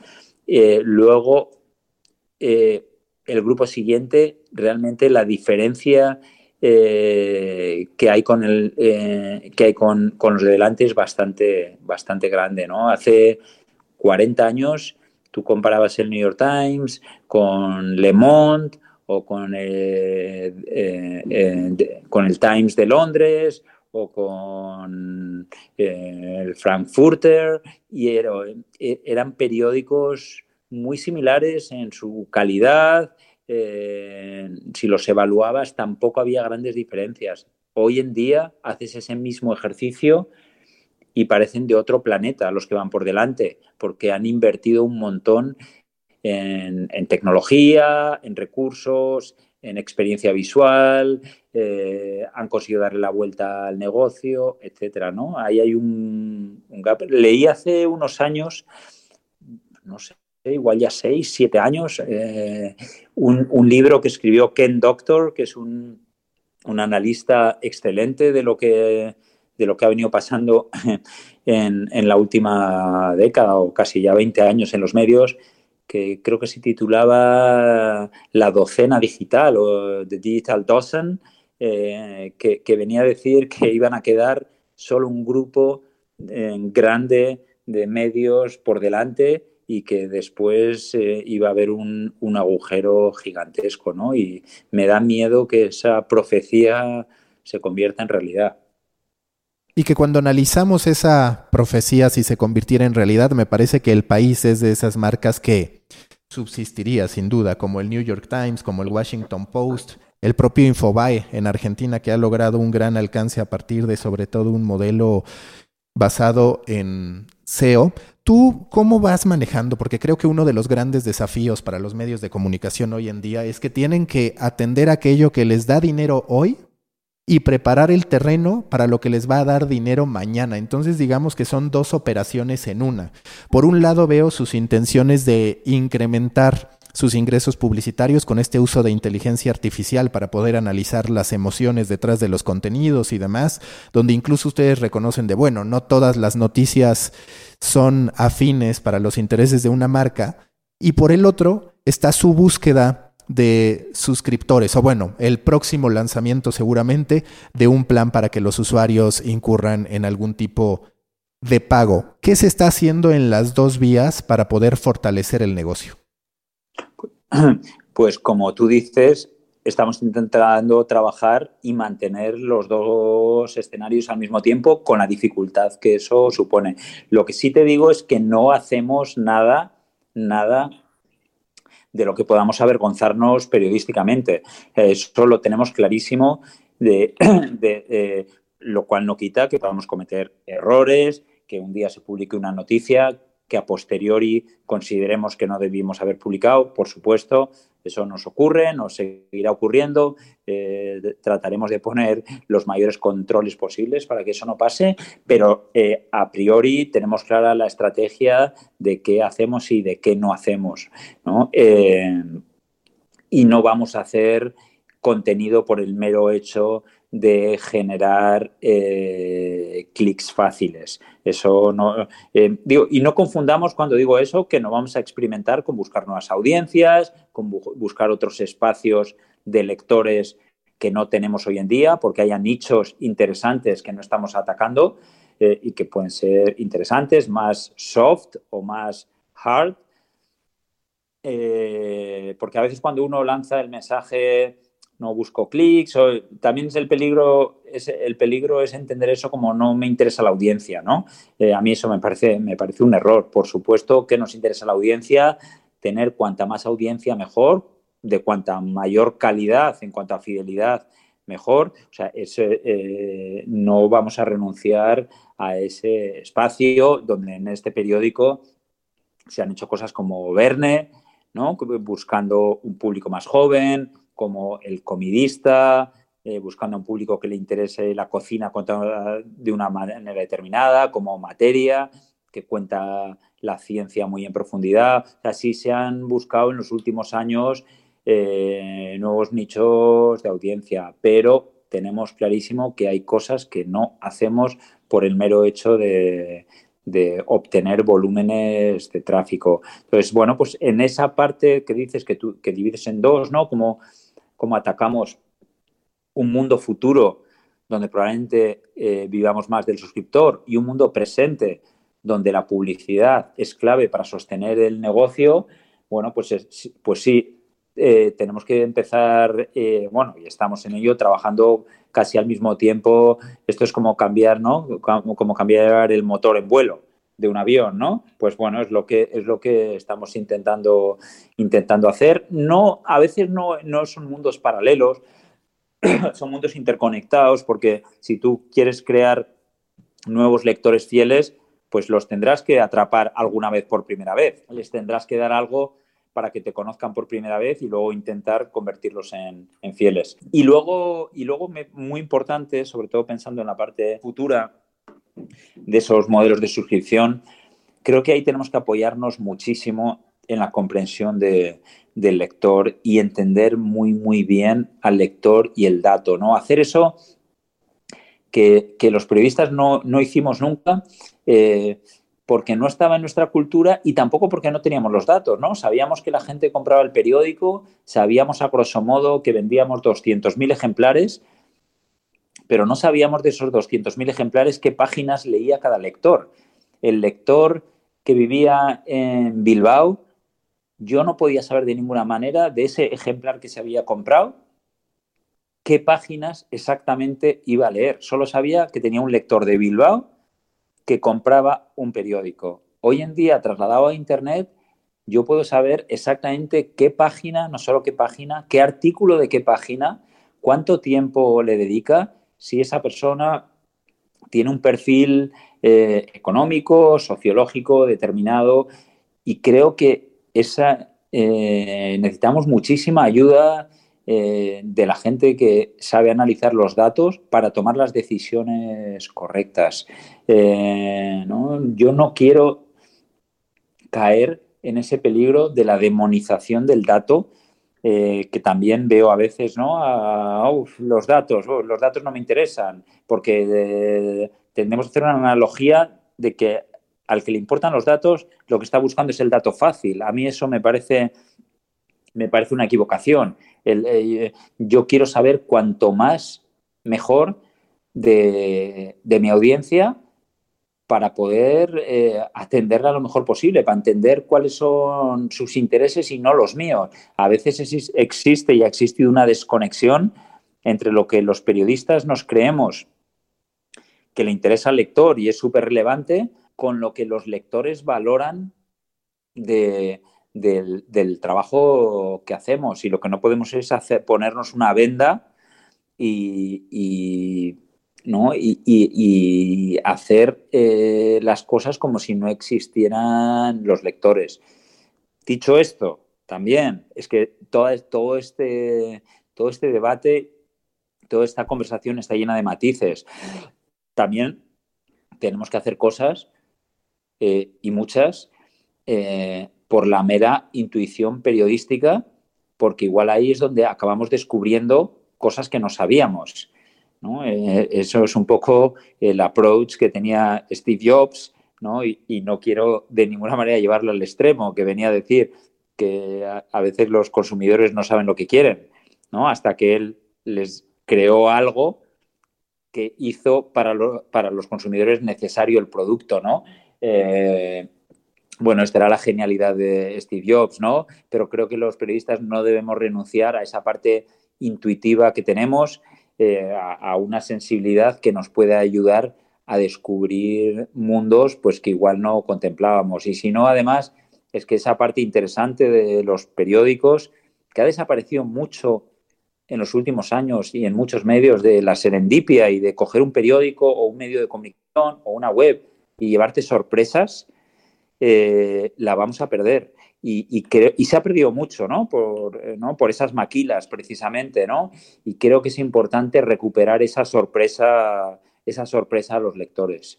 Speaker 3: Eh, luego, eh, el grupo siguiente, realmente la diferencia eh, que hay con el eh, que hay con, los de delante es bastante, bastante grande, ¿no? Hace 40 años tú comparabas el New York Times con Le Monde o con el, eh, con el Times de Londres o con el Frankfurter y eran periódicos muy similares en su calidad. Si los evaluabas, tampoco había grandes diferencias. Hoy en día haces ese mismo ejercicio y parecen de otro planeta los que van por delante, porque han invertido un montón en, tecnología, en recursos, en experiencia visual, eh, han conseguido darle la vuelta al negocio, etcétera, ¿no? Ahí hay un, un gap. Leí hace unos años, no sé, igual ya seis, siete años, eh, un, libro que escribió Ken Doctor, que es un, un analista excelente de lo que, de lo que ha venido pasando en, en, la última década o casi ya 20 años en los medios, que creo que se titulaba La docena digital o The Digital Dozen, eh, que, que, venía a decir que iban a quedar solo un grupo eh, grande de medios por delante y que después eh, iba a haber un, un, agujero gigantesco, ¿no? Y me da miedo que esa profecía se convierta en realidad.
Speaker 2: Y que cuando analizamos esa profecía, si se convirtiera en realidad, me parece que el país es de esas marcas que subsistiría sin duda, como el New York Times, como el Washington Post, el propio Infobae en Argentina, que ha logrado un gran alcance a partir de sobre todo un modelo basado en SEO. ¿Tú cómo vas manejando? Porque creo que uno de los grandes desafíos para los medios de comunicación hoy en día es que tienen que atender aquello que les da dinero hoy y preparar el terreno para lo que les va a dar dinero mañana. Entonces digamos que son dos operaciones en una. Por un lado veo sus intenciones de incrementar sus ingresos publicitarios con este uso de inteligencia artificial para poder analizar las emociones detrás de los contenidos y demás, donde incluso ustedes reconocen de, bueno, no todas las noticias son afines para los intereses de una marca, y por el otro está su búsqueda de suscriptores, o bueno, el próximo lanzamiento seguramente de un plan para que los usuarios incurran en algún tipo de pago. ¿Qué se está haciendo en las dos vías para poder fortalecer el negocio?
Speaker 3: Pues como tú dices, estamos intentando trabajar y mantener los dos escenarios al mismo tiempo con la dificultad que eso supone. Lo que sí te digo es que no hacemos nada, nada de lo que podamos avergonzarnos periodísticamente. Eso lo tenemos clarísimo, de, eh, lo cual no quita que podamos cometer errores, que un día se publique una noticia que a posteriori consideremos que no debimos haber publicado, por supuesto, eso nos ocurre, nos seguirá ocurriendo, eh, trataremos de poner los mayores controles posibles para que eso no pase, pero eh, a priori tenemos clara la estrategia de qué hacemos y de qué no hacemos, ¿no? Eh, y no vamos a hacer contenido por el mero hecho de generar eh, clics fáciles. Eso no eh, digo, y no confundamos cuando digo eso que no vamos a experimentar con buscar nuevas audiencias, con bu buscar otros espacios de lectores que no tenemos hoy en día, porque haya nichos interesantes que no estamos atacando eh, y que pueden ser interesantes, más soft o más hard. Porque a veces cuando uno lanza el mensaje no busco clics. También es el peligro, es, el peligro es entender eso como no me interesa la audiencia, ¿no? Eh, a mí eso me parece, me parece un error. Por supuesto que nos interesa la audiencia, tener cuanta más audiencia mejor, de cuanta mayor calidad en cuanto a fidelidad mejor. O sea, ese, eh, no vamos a renunciar a ese espacio donde en este periódico se han hecho cosas como Verne, ¿no? buscando un público más joven, como el comidista, eh, buscando a un público que le interese la cocina de una manera determinada, como materia, que cuenta la ciencia muy en profundidad. Así se han buscado en los últimos años eh, nuevos nichos de audiencia, pero tenemos clarísimo que hay cosas que no hacemos por el mero hecho de, de obtener volúmenes de tráfico. Entonces, bueno, pues en esa parte que dices que tú que divides en dos, ¿no? Como cómo atacamos un mundo futuro donde probablemente eh, vivamos más del suscriptor y un mundo presente donde la publicidad es clave para sostener el negocio, bueno, pues, pues sí, eh, tenemos que empezar, eh, bueno, y estamos en ello trabajando casi al mismo tiempo. Esto es como cambiar, ¿no? como cambiar el motor en vuelo de un avión, ¿no? Pues bueno, es lo que, es lo que estamos intentando, intentando hacer. No, a veces no, no son mundos paralelos, son mundos interconectados, porque si tú quieres crear nuevos lectores fieles, pues los tendrás que atrapar alguna vez por primera vez. Les tendrás que dar algo para que te conozcan por primera vez y luego intentar convertirlos en, fieles. Y luego, y luego muy importante, sobre todo pensando en la parte futura, de esos modelos de suscripción, creo que ahí tenemos que apoyarnos muchísimo en la comprensión del lector y entender muy, muy bien al lector y el dato, ¿no? Hacer eso que, los periodistas no, hicimos nunca. Eh, porque no estaba en nuestra cultura y tampoco porque no teníamos los datos, ¿no? Sabíamos que la gente compraba el periódico, sabíamos a grosso modo que vendíamos 200.000 ejemplares, pero no sabíamos de esos 200.000 ejemplares qué páginas leía cada lector. El lector que vivía en Bilbao, yo no podía saber de ninguna manera de ese ejemplar que se había comprado qué páginas exactamente iba a leer. Solo sabía que tenía un lector de Bilbao que compraba un periódico. Hoy en día, trasladado a Internet, yo puedo saber exactamente qué página, no solo qué página, qué artículo de qué página, cuánto tiempo le dedica, si esa persona tiene un perfil eh, económico, sociológico determinado. Y creo que esa, eh, necesitamos muchísima ayuda eh, de la gente que sabe analizar los datos para tomar las decisiones correctas. Eh, yo no quiero caer en ese peligro de la demonización del dato. Eh, que también veo a veces, ¿no? los datos, los datos no me interesan, porque tendemos a hacer una analogía de que al que le importan los datos, lo que está buscando es el dato fácil. A mí eso me parece, me parece una equivocación. Eh, yo quiero saber cuanto más mejor de, mi audiencia para poder eh, atenderla lo mejor posible, para entender cuáles son sus intereses y no los míos. A veces existe y ha existido una desconexión entre lo que los periodistas nos creemos que le interesa al lector y es súper relevante con lo que los lectores valoran de, del, trabajo que hacemos y lo que no podemos es hacer, ponernos una venda y, ¿no? y, hacer eh, las cosas como si no existieran los lectores. Dicho esto, también es que todo, todo, este, todo este debate, toda esta conversación está llena de matices. También tenemos que hacer cosas eh, y muchas eh, por la mera intuición periodística, porque igual ahí es donde acabamos descubriendo cosas que no sabíamos. Eh, eso es un poco el approach que tenía Steve Jobs, Y, no quiero de ninguna manera llevarlo al extremo, que venía a decir que a, veces los consumidores no saben lo que quieren, ¿no? hasta que él les creó algo que hizo para, para los consumidores necesario el producto. ¿no? Eh, bueno, esta era la genialidad de Steve Jobs, ¿no? Pero creo que los periodistas no debemos renunciar a esa parte intuitiva que tenemos, eh, a, una sensibilidad que nos puede ayudar a descubrir mundos pues que igual no contemplábamos. Y si no, además, es que esa parte interesante de los periódicos, que ha desaparecido mucho en los últimos años y en muchos medios de la serendipia y de coger un periódico o un medio de comunicación o una web y llevarte sorpresas, eh, la vamos a perder. Y, se ha perdido mucho, ¿no? Por, eh, ¿no? Por esas maquilas, precisamente, ¿no? Y creo que es importante recuperar esa sorpresa, esa sorpresa a los lectores.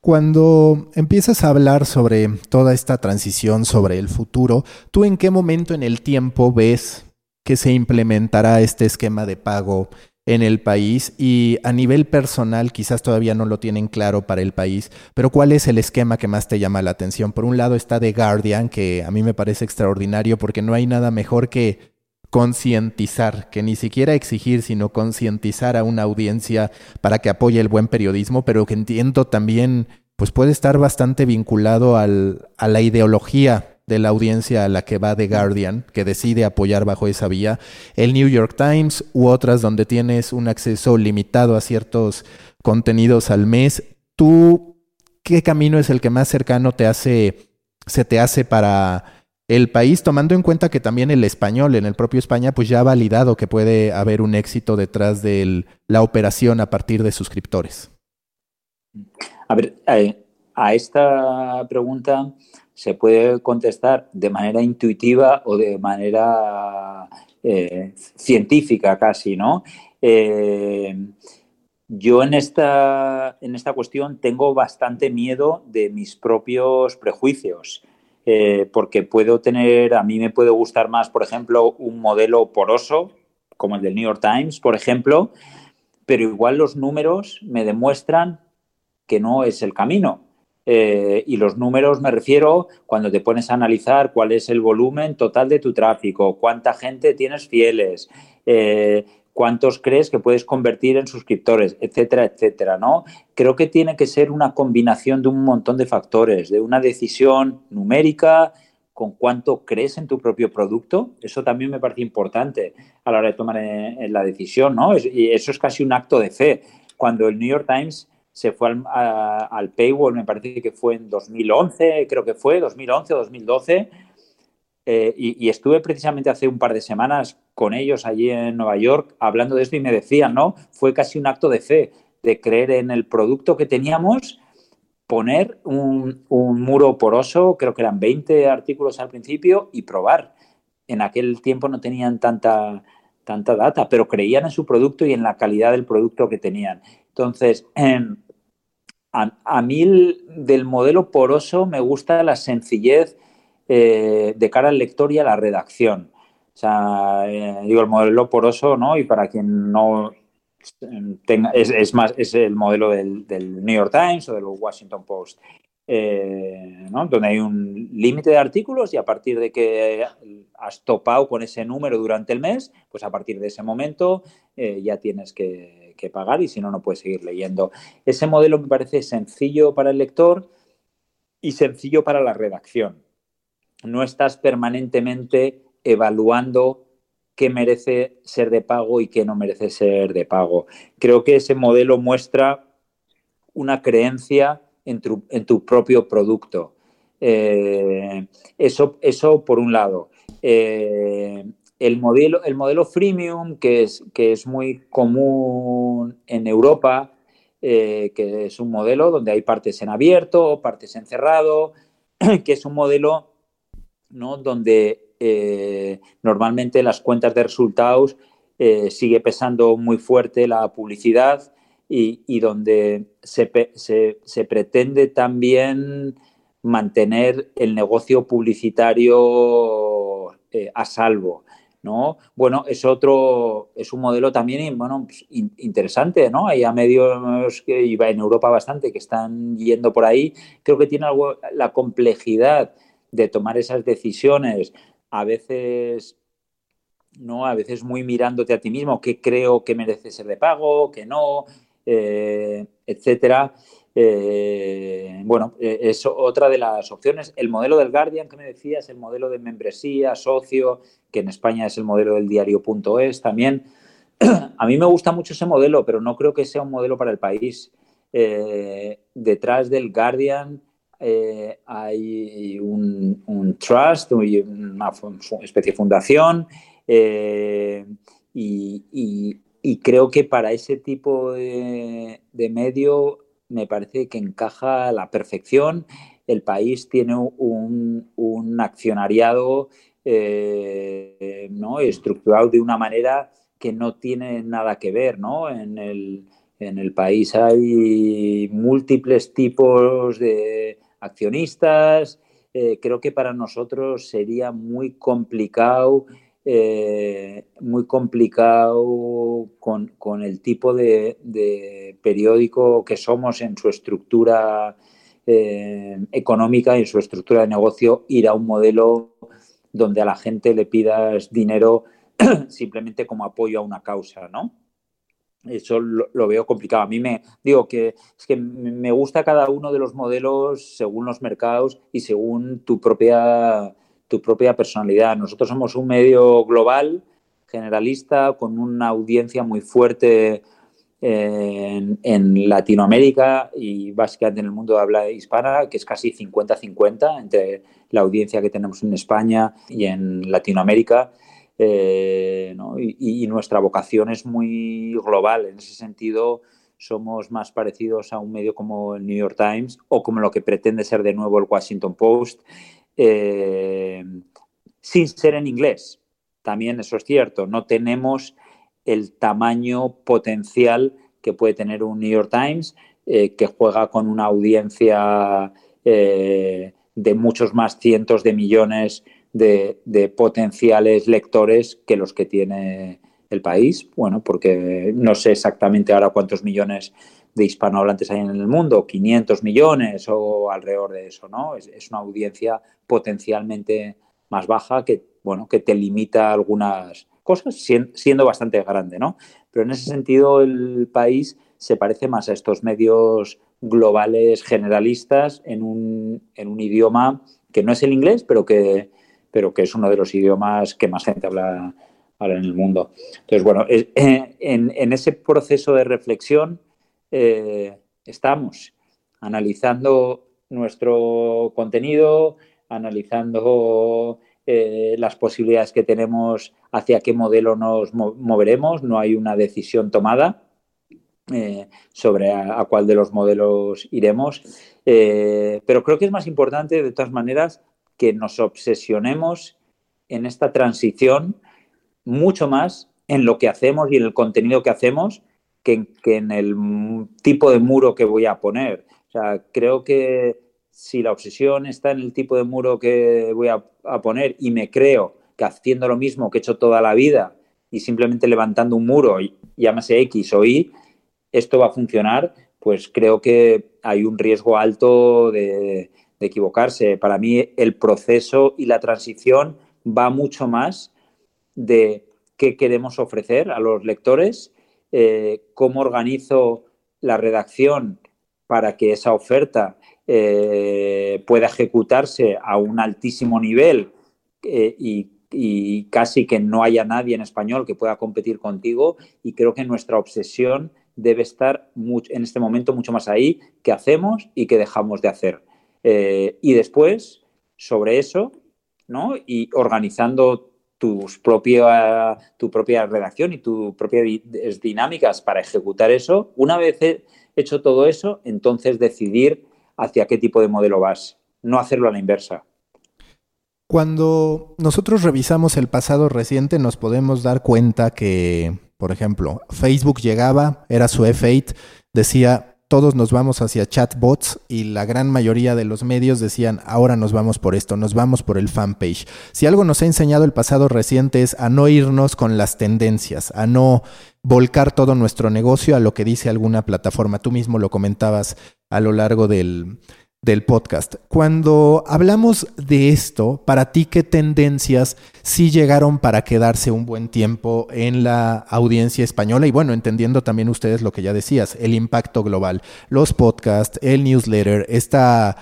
Speaker 2: Cuando empiezas a hablar sobre toda esta transición, sobre el futuro, ¿tú en qué momento en el tiempo ves que se implementará este esquema de pago en el país y a nivel personal quizás todavía no lo tienen claro para el país, pero ¿cuál es el esquema que más te llama la atención? Por un lado está The Guardian, que a mí me parece extraordinario porque no hay nada mejor que concientizar, que ni siquiera exigir, sino concientizar a una audiencia para que apoye el buen periodismo, pero que entiendo también pues puede estar bastante vinculado al, a la ideología de la audiencia a la que va The Guardian, que decide apoyar bajo esa vía, el New York Times u otras donde tienes un acceso limitado a ciertos contenidos al mes. ¿Tú qué camino es el que más cercano te hace, se te hace para el país, tomando en cuenta que también el español, en el propio España, pues ya ha validado que puede haber un éxito detrás de la operación a partir de suscriptores?
Speaker 3: A ver, eh, a esta pregunta se puede contestar de manera intuitiva o de manera eh, científica casi, ¿no? Eh, yo en esta, en esta cuestión tengo bastante miedo de mis propios prejuicios. eh, porque puedo tener, a mí me puede gustar más, por ejemplo, un modelo poroso, como el del New York Times, por ejemplo, pero igual los números me demuestran que no es el camino. Eh, y los números me refiero cuando te pones a analizar cuál es el volumen total de tu tráfico, cuánta gente tienes fieles, eh, cuántos crees que puedes convertir en suscriptores, etcétera, etcétera, ¿no? Creo que tiene que ser una combinación de un montón de factores, de una decisión numérica con cuánto crees en tu propio producto, eso también me parece importante a la hora de tomar eh, la decisión, ¿no? Y eso es casi un acto de fe. Cuando el New York Times se fue al, al paywall, me parece que fue en 2011, creo que fue, 2011 o 2012, eh, y, estuve precisamente hace un par de semanas con ellos allí en Nueva York hablando de esto y me decían, ¿no? Fue casi un acto de fe, de creer en el producto que teníamos, poner un, muro poroso, creo que eran 20 artículos al principio, y probar. En aquel tiempo no tenían tanta, tanta data, pero creían en su producto y en la calidad del producto que tenían. Entonces, em, a, a, mí del modelo poroso me gusta la sencillez eh, de cara al lector y a la redacción. O sea, eh, digo, el modelo poroso, ¿no? Y para quien no tenga, es, más, es el modelo del, New York Times o del Washington Post. Eh, ¿no? donde hay un límite de artículos y a partir de que has topado con ese número durante el mes, pues a partir de ese momento ya tienes que, que, pagar y si no, no puedes seguir leyendo. Ese modelo me parece sencillo para el lector y sencillo para la redacción no estás permanentemente evaluando qué merece ser de pago y qué no merece ser de pago. Creo que ese modelo muestra una creencia en tu, propio producto. Eh, eso, eso por un lado. Eh, el, modelo, el modelo freemium, que es, que es muy común en Europa, eh, que es un modelo donde hay partes en abierto, partes en cerrado, que es un modelo donde eh, normalmente las cuentas de resultados eh, sigue pesando muy fuerte la publicidad y, donde se, pretende también mantener el negocio publicitario eh, a salvo. ¿No? Bueno, es otro, es un modelo también bueno, pues, interesante, ¿no? Hay a medios que iba en Europa bastante que están yendo por ahí. Creo que tiene algo la complejidad de tomar esas decisiones, a veces ¿no? A veces muy mirándote a ti mismo, qué creo que merece ser de pago, qué no, eh, etcétera. Eh, bueno, eh, es otra de las opciones. El modelo del Guardian que me decías, el modelo de membresía, socio, que en España es el modelo del diario.es también. A mí me gusta mucho ese modelo, pero no creo que sea un modelo para el país. detrás del Guardian eh, hay un, trust, una especie de fundación, eh, y, creo que para ese tipo de, medio me parece que encaja a la perfección. El país tiene un, accionariado eh, ¿no? estructurado de una manera que no tiene nada que ver ¿no? en el, en el país hay múltiples tipos de, accionistas. Eh, creo que para nosotros sería muy complicado, eh, muy complicado con, el tipo de, periódico que somos en su estructura eh, económica y en su estructura de negocio, ir a un modelo donde a la gente le pidas dinero simplemente como apoyo a una causa, ¿no? Eso lo, veo complicado. A mí me digo que es que me gusta cada uno de los modelos según los mercados y según tu propia, tu propia personalidad. Nosotros somos un medio global, generalista, con una audiencia muy fuerte en, en, Latinoamérica y básicamente en el mundo de habla hispana, que es casi 50-50 entre la audiencia que tenemos en España y en Latinoamérica. Eh, y, nuestra vocación es muy global. En ese sentido, somos más parecidos a un medio como el New York Times o como lo que pretende ser de nuevo el Washington Post, eh, sin ser en inglés. También eso es cierto, no tenemos el tamaño potencial que puede tener un New York Times, eh, que juega con una audiencia de muchos más cientos de millones de, potenciales lectores que los que tiene el país. Bueno, porque no sé exactamente ahora cuántos millones de hispanohablantes hay en el mundo, 500 millones o alrededor de eso, ¿no? Es, una audiencia potencialmente más baja que, bueno, que te limita algunas cosas, siendo bastante grande, ¿no? Pero en ese sentido el país se parece más a estos medios globales generalistas en un, en un idioma que no es el inglés, pero que, pero que es uno de los idiomas que más gente habla ahora en el mundo. Entonces, bueno, eh, en ese proceso de reflexión eh, estamos analizando nuestro contenido, analizando eh, las posibilidades que tenemos hacia qué modelo nos moveremos. No hay una decisión tomada eh, sobre a, cuál de los modelos iremos. Pero creo que es más importante, de todas maneras, que nos obsesionemos en esta transición mucho más en lo que hacemos y en el contenido que hacemos que, en el tipo de muro que voy a poner. O sea, creo que si la obsesión está en el tipo de muro que voy a, poner y me creo que haciendo lo mismo que he hecho toda la vida y simplemente levantando un muro, llámase X o Y, esto va a funcionar, pues creo que hay un riesgo alto de, equivocarse. Para mí el proceso y la transición va mucho más de qué queremos ofrecer a los lectores, eh, cómo organizo la redacción para que esa oferta eh, pueda ejecutarse a un altísimo nivel eh, y, casi que no haya nadie en español que pueda competir contigo. Y creo que nuestra obsesión debe estar en este momento mucho más ahí que hacemos y que dejamos de hacer. Y después, sobre eso, ¿no? Y organizando tus propia, tu propia redacción y tus propias dinámicas para ejecutar eso, una vez hecho todo eso, entonces decidir hacia qué tipo de modelo vas, no hacerlo a la inversa.
Speaker 2: Cuando nosotros revisamos el pasado reciente nos podemos dar cuenta que, por ejemplo, Facebook llegaba, era su F8, decía todos nos vamos hacia chatbots y la gran mayoría de los medios decían ahora nos vamos por esto, nos vamos por el fanpage. Si algo nos ha enseñado el pasado reciente es a no irnos con las tendencias, a no volcar todo nuestro negocio a lo que dice alguna plataforma. Tú mismo lo comentabas a lo largo del, del podcast. Cuando hablamos de esto, para ti, ¿qué tendencias sí llegaron para quedarse un buen tiempo en la audiencia española? Y bueno, entendiendo también ustedes lo que ya decías, el impacto global, los podcasts, el newsletter, esta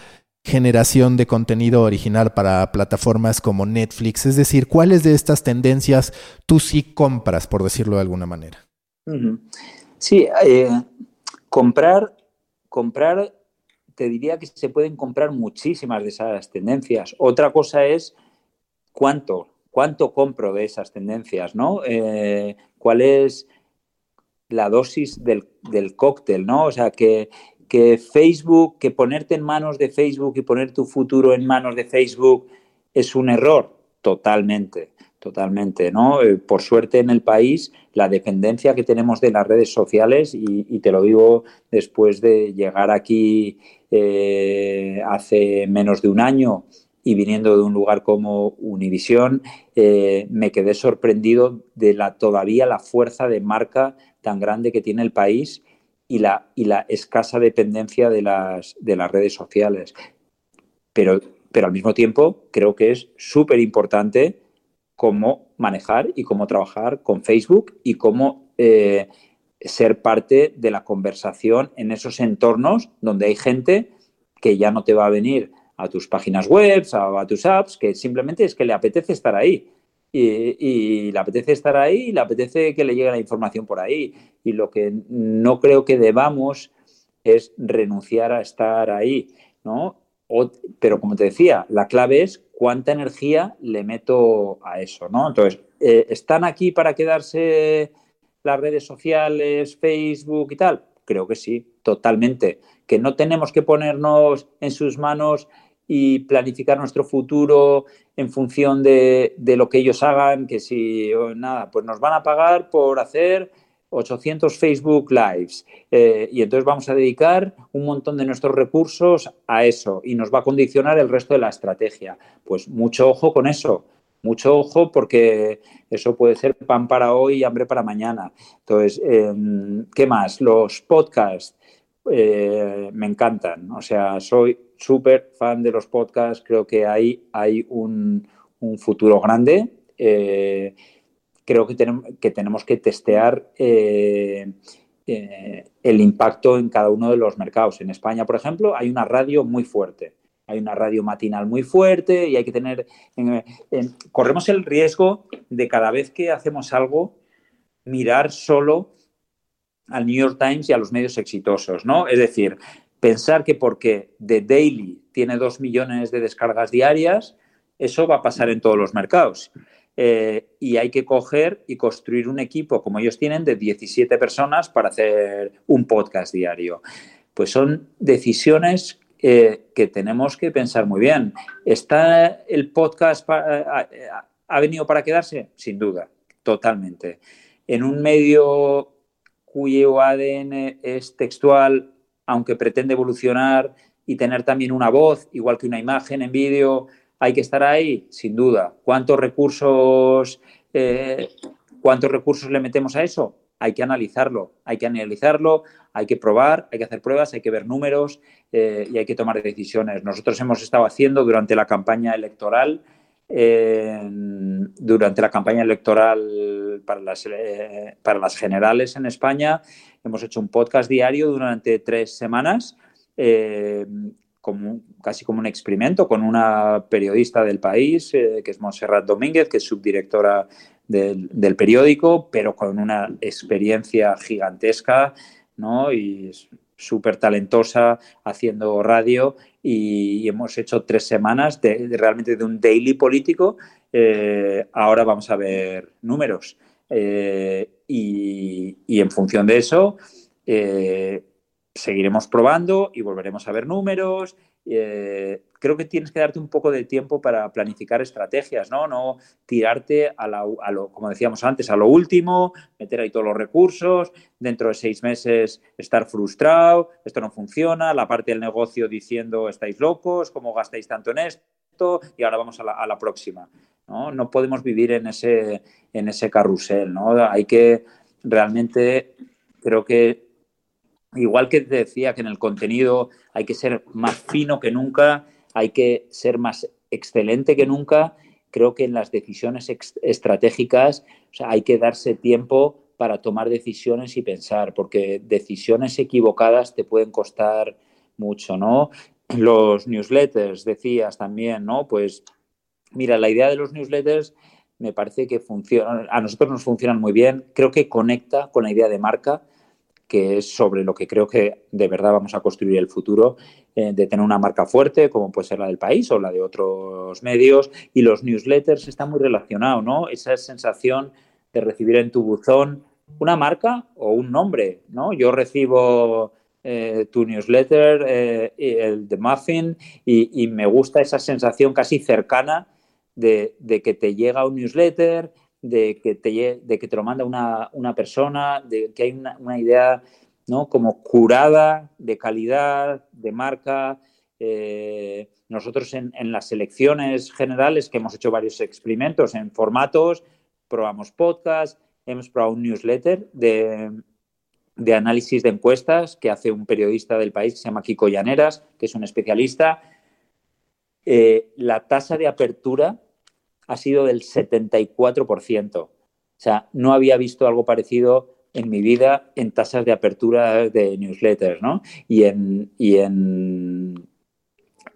Speaker 2: generación de contenido original para plataformas como Netflix. Es decir, ¿cuáles de estas tendencias tú sí compras, por decirlo de alguna manera?
Speaker 3: Sí, eh, comprar, comprar, te diría que se pueden comprar muchísimas de esas tendencias. Otra cosa es cuánto, cuánto compro de esas tendencias, ¿no? Eh, ¿Cuál es la dosis del, cóctel, ¿no? O sea, que, que Facebook, que ponerte en manos de Facebook y poner tu futuro en manos de Facebook es un error, totalmente totalmente, ¿no? Eh, por suerte en el país, la dependencia que tenemos de las redes sociales, y, te lo digo después de llegar aquí eh, hace menos de un año y viniendo de un lugar como Univisión, eh, me quedé sorprendido de la todavía la fuerza de marca tan grande que tiene el país y la, y la escasa dependencia de las, de las redes sociales. Pero, pero al mismo tiempo creo que es súper importante cómo manejar y cómo trabajar con Facebook y cómo eh, ser parte de la conversación en esos entornos donde hay gente que ya no te va a venir a tus páginas web, a, a tus apps, que simplemente es que le apetece estar ahí. Y, le apetece estar ahí y le apetece que le llegue la información por ahí. Y lo que no creo que debamos es renunciar a estar ahí, ¿no? pero como te decía, la clave es cuánta energía le meto a eso, ¿no? Entonces, eh, ¿están aquí para quedarse las redes sociales, Facebook y tal? Creo que sí, totalmente. Que no tenemos que ponernos en sus manos y planificar nuestro futuro en función de, lo que ellos hagan, que si nada, pues nos van a pagar por hacer 800 Facebook Lives eh, y entonces vamos a dedicar un montón de nuestros recursos a eso y nos va a condicionar el resto de la estrategia. Pues mucho ojo con eso, mucho ojo porque eso puede ser pan para hoy y hambre para mañana. Entonces, em, ¿qué más? Los podcasts eh, me encantan, o sea, soy súper fan de los podcasts, creo que ahí hay un, futuro grande. Eh, creo que tenemos que, testear eh, el impacto en cada uno de los mercados. En España, por ejemplo, hay una radio muy fuerte. Hay una radio matinal muy fuerte y hay que tener... corremos el riesgo de cada vez que hacemos algo mirar solo al New York Times y a los medios exitosos, ¿no? Es decir, pensar que porque The Daily tiene dos millones de descargas diarias, eso va a pasar en todos los mercados. Eh, y hay que coger y construir un equipo como ellos tienen de 17 personas para hacer un podcast diario. Pues son decisiones eh, que tenemos que pensar muy bien. ¿Está el podcast ha venido para quedarse? Sin duda, totalmente. En un medio cuyo ADN es textual, aunque pretende evolucionar y tener también una voz, igual que una imagen en vídeo, hay que estar ahí, sin duda. ¿Cuántos recursos, eh, cuántos recursos le metemos a eso? Hay que analizarlo, hay que analizarlo, hay que probar, hay que hacer pruebas, hay que ver números eh, y hay que tomar decisiones. Nosotros hemos estado haciendo durante la campaña electoral, durante la campaña electoral para las, eh, para las generales en España, hemos hecho un podcast diario durante tres semanas como, casi como un experimento con una periodista del país, eh, que es Montserrat Domínguez, que es subdirectora del, periódico, pero con una experiencia gigantesca ¿no? y súper talentosa haciendo radio y, hemos hecho tres semanas de, realmente de un daily político. Eh, ahora vamos a ver números eh, y, en función de eso seguiremos probando y volveremos a ver números. Eh, creo que tienes que darte un poco de tiempo para planificar estrategias, ¿no? No tirarte a, lo, como decíamos antes, a lo último, meter ahí todos los recursos, dentro de seis meses estar frustrado, esto no funciona, la parte del negocio diciendo estáis locos, ¿cómo gastáis tanto en esto? Y ahora vamos a la, a la próxima. ¿no? no podemos vivir en ese, en ese carrusel, ¿no? Hay que realmente, creo que Igual que te decía que en el contenido hay que ser más fino que nunca, hay que ser más excelente que nunca, creo que en las decisiones estratégicas hay que darse tiempo para tomar decisiones y pensar, porque decisiones equivocadas te pueden costar mucho, ¿no? Los newsletters, decías también, ¿no? Pues mira, la idea de los newsletters me parece que funciona, a nosotros nos funcionan muy bien, creo que conecta con la idea de marca, que es sobre lo que creo que de verdad vamos a construir el futuro, eh, de tener una marca fuerte, como puede ser la del país o la de otros medios, y los newsletters están muy relacionados, ¿no? Esa sensación de recibir en tu buzón una marca o un nombre, ¿no? Yo recibo eh, tu newsletter, eh, el de Muffin, y, me gusta esa sensación casi cercana de, de que te llega un newsletter, de que te, de que te lo manda una, persona, de que hay una, idea ¿no? como curada, de calidad, de marca. Eh, nosotros en, las elecciones generales, que hemos hecho varios experimentos en formatos, probamos podcast, hemos probado un newsletter de, análisis de encuestas que hace un periodista del país que se llama Kiko Llaneras, que es un especialista. Eh, la tasa de apertura ha sido del 74%. O sea, no había visto algo parecido en mi vida en tasas de apertura de newsletters, ¿no? Y en, y en,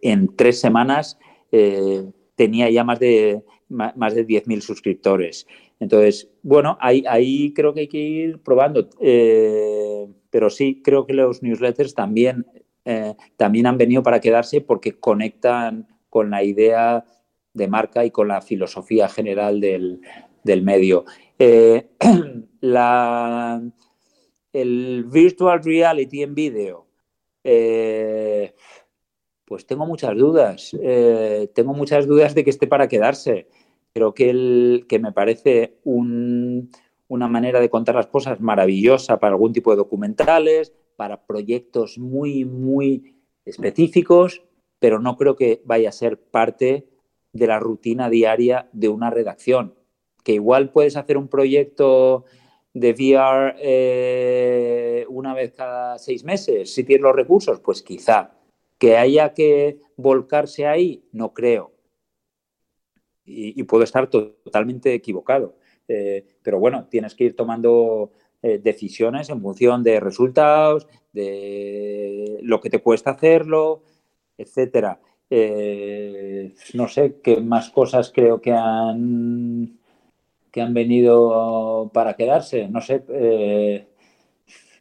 Speaker 3: en tres semanas eh, tenía ya más de, más de 10.000 suscriptores. Entonces, bueno, ahí, ahí creo que hay que ir probando. Eh, pero sí, creo que los newsletters también, eh, también han venido para quedarse porque conectan con la idea de marca y con la filosofía general del, medio. Eh, la, el virtual reality en vídeo, eh, pues tengo muchas dudas. Eh, tengo muchas dudas de que esté para quedarse. Creo que, el, que me parece un, una manera de contar las cosas maravillosa para algún tipo de documentales, para proyectos muy, muy específicos, pero no creo que vaya a ser parte de la rutina diaria de una redacción. Que igual puedes hacer un proyecto de VR eh, una vez cada seis meses, si tienes los recursos, pues quizá. Que haya que volcarse ahí, no creo. Y, puedo estar totalmente equivocado. Eh, pero bueno, tienes que ir tomando eh, decisiones en función de resultados, de lo que te cuesta hacerlo, etcétera. No sé qué más cosas creo que han que han venido para quedarse. No sé, eh,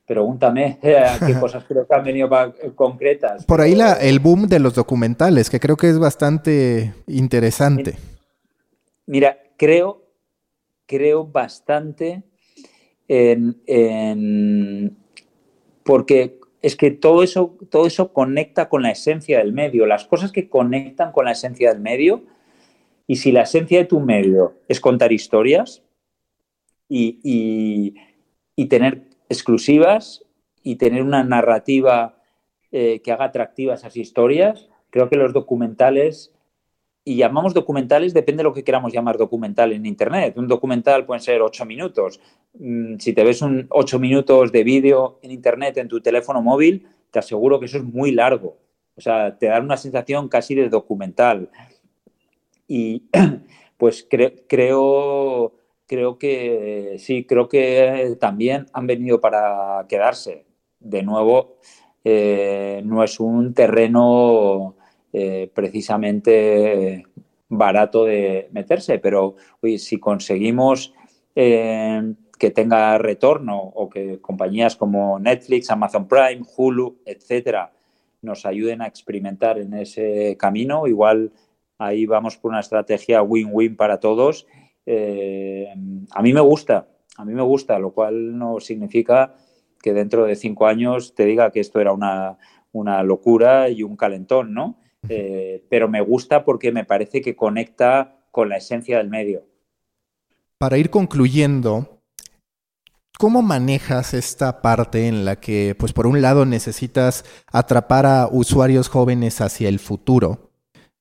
Speaker 3: pregúntame qué cosas creo que han venido concretas.
Speaker 2: Por ahí la, el boom de los documentales, que creo que es bastante interesante.
Speaker 3: Mira, creo, creo bastante en, porque es que todo eso, todo eso conecta con la esencia del medio. Las cosas que conectan con la esencia del medio y si la esencia de tu medio es contar historias y, tener exclusivas y tener una narrativa eh, que haga atractivas esas historias, creo que los documentales, y llamamos documentales, depende de lo que queramos llamar documental en Internet. Un documental puede ser ocho minutos. Mm, si te ves un ocho minutos de vídeo en Internet en tu teléfono móvil, te aseguro que eso es muy largo. O sea, te da una sensación casi de documental. Y pues creo, creo que sí, creo que también han venido para quedarse. De nuevo, eh, no es un terreno eh, precisamente barato de meterse, pero si conseguimos eh, que tenga retorno o que compañías como Netflix, Amazon Prime, Hulu, etcétera, nos ayuden a experimentar en ese camino, igual Ahí vamos por una estrategia win-win para todos. Eh, a mí me gusta, a mí me gusta, lo cual no significa que dentro de cinco años te diga que esto era una, locura y un calentón, ¿no? Eh, pero me gusta porque me parece que conecta con la esencia del medio.
Speaker 2: Para ir concluyendo, ¿cómo manejas esta parte en la que, pues por un lado, necesitas atrapar a usuarios jóvenes hacia el futuro?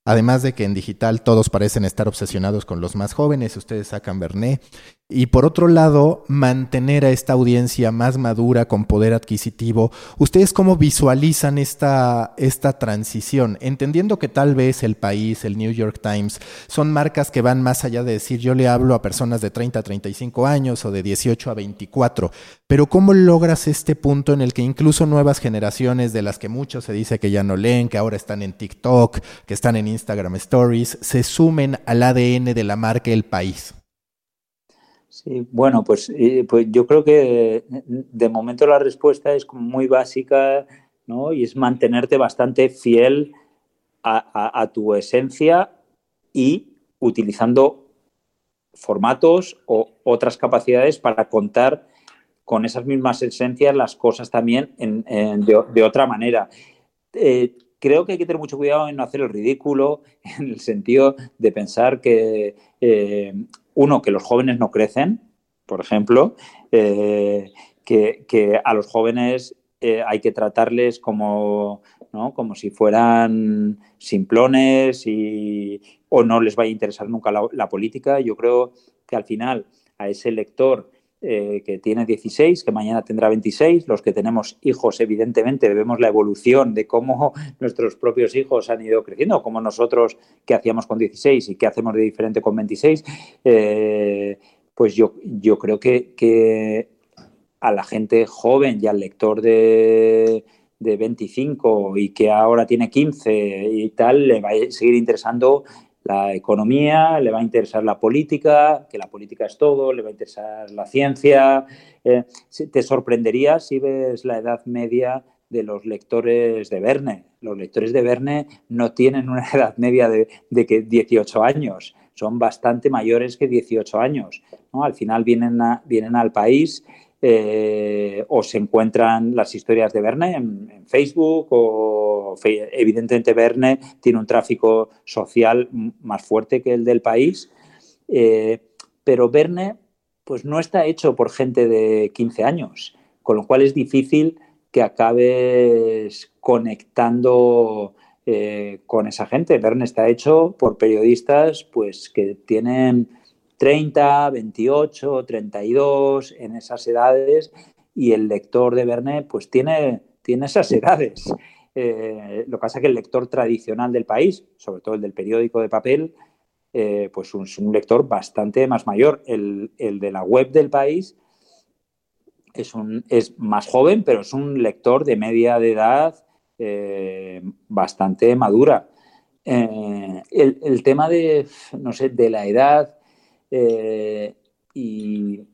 Speaker 2: Además de que en digital todos parecen estar obsesionados con los más jóvenes, ustedes sacan Bernet. Y por otro lado, mantener a esta audiencia más madura, con poder adquisitivo. ¿Ustedes cómo visualizan esta, esta transición? Entendiendo que tal vez el país, el New York Times, son marcas que van más allá de decir yo le hablo a personas de 30 a 35 años o de 18 a 24. Pero ¿cómo logras este punto en el que incluso nuevas generaciones de las que muchos se dice que ya no leen, que ahora están en TikTok, que están en Instagram Stories, se sumen al ADN de la marca El País?
Speaker 3: Sí, bueno, pues, eh, pues yo creo que de momento la respuesta es muy básica, ¿no? Y es mantenerte bastante fiel a, tu esencia y utilizando formatos o otras capacidades para contar con esas mismas esencias las cosas también de, otra manera. Eh, creo que hay que tener mucho cuidado en no hacer el ridículo, en el sentido de pensar que eh, uno, que los jóvenes no crecen, por ejemplo, eh, que, a los jóvenes eh, hay que tratarles como, como si fueran simplones y, o no les vaya a interesar nunca la política. Yo creo que al final a ese lector eh, que tiene 16, que mañana tendrá 26. Los que tenemos hijos, evidentemente, vemos la evolución de cómo nuestros propios hijos han ido creciendo, como nosotros que hacíamos con 16 y qué hacemos de diferente con 26. Eh, pues yo, yo creo que, a la gente joven y al lector de, de 25 y que ahora tiene 15 y tal, le va a seguir interesando la economía, le va a interesar la política, que la política es todo, le va a interesar la ciencia. Eh, te sorprendería si ves la edad media de los lectores de Verne. Los lectores de Verne no tienen una edad media de, que 18 años, son bastante mayores que 18 años. Al final vienen, vienen al país eh, o se encuentran las historias de Verne en, Facebook o evidentemente Verne tiene un tráfico social más fuerte que el del país, eh, pero Verne pues no está hecho por gente de 15 años, con lo cual es difícil que acabes conectando eh, con esa gente. Verne está hecho por periodistas pues, que tienen 30, 28, 32, en esas edades, y el lector de Verne pues, tiene, tiene esas edades. Eh, lo que pasa es que el lector tradicional del país, sobre todo el del periódico de papel, eh, pues es un lector bastante más mayor. El, de la web del país es, un, es más joven, pero es un lector de media de edad eh, bastante madura. Eh, el, tema de, no sé, de la edad y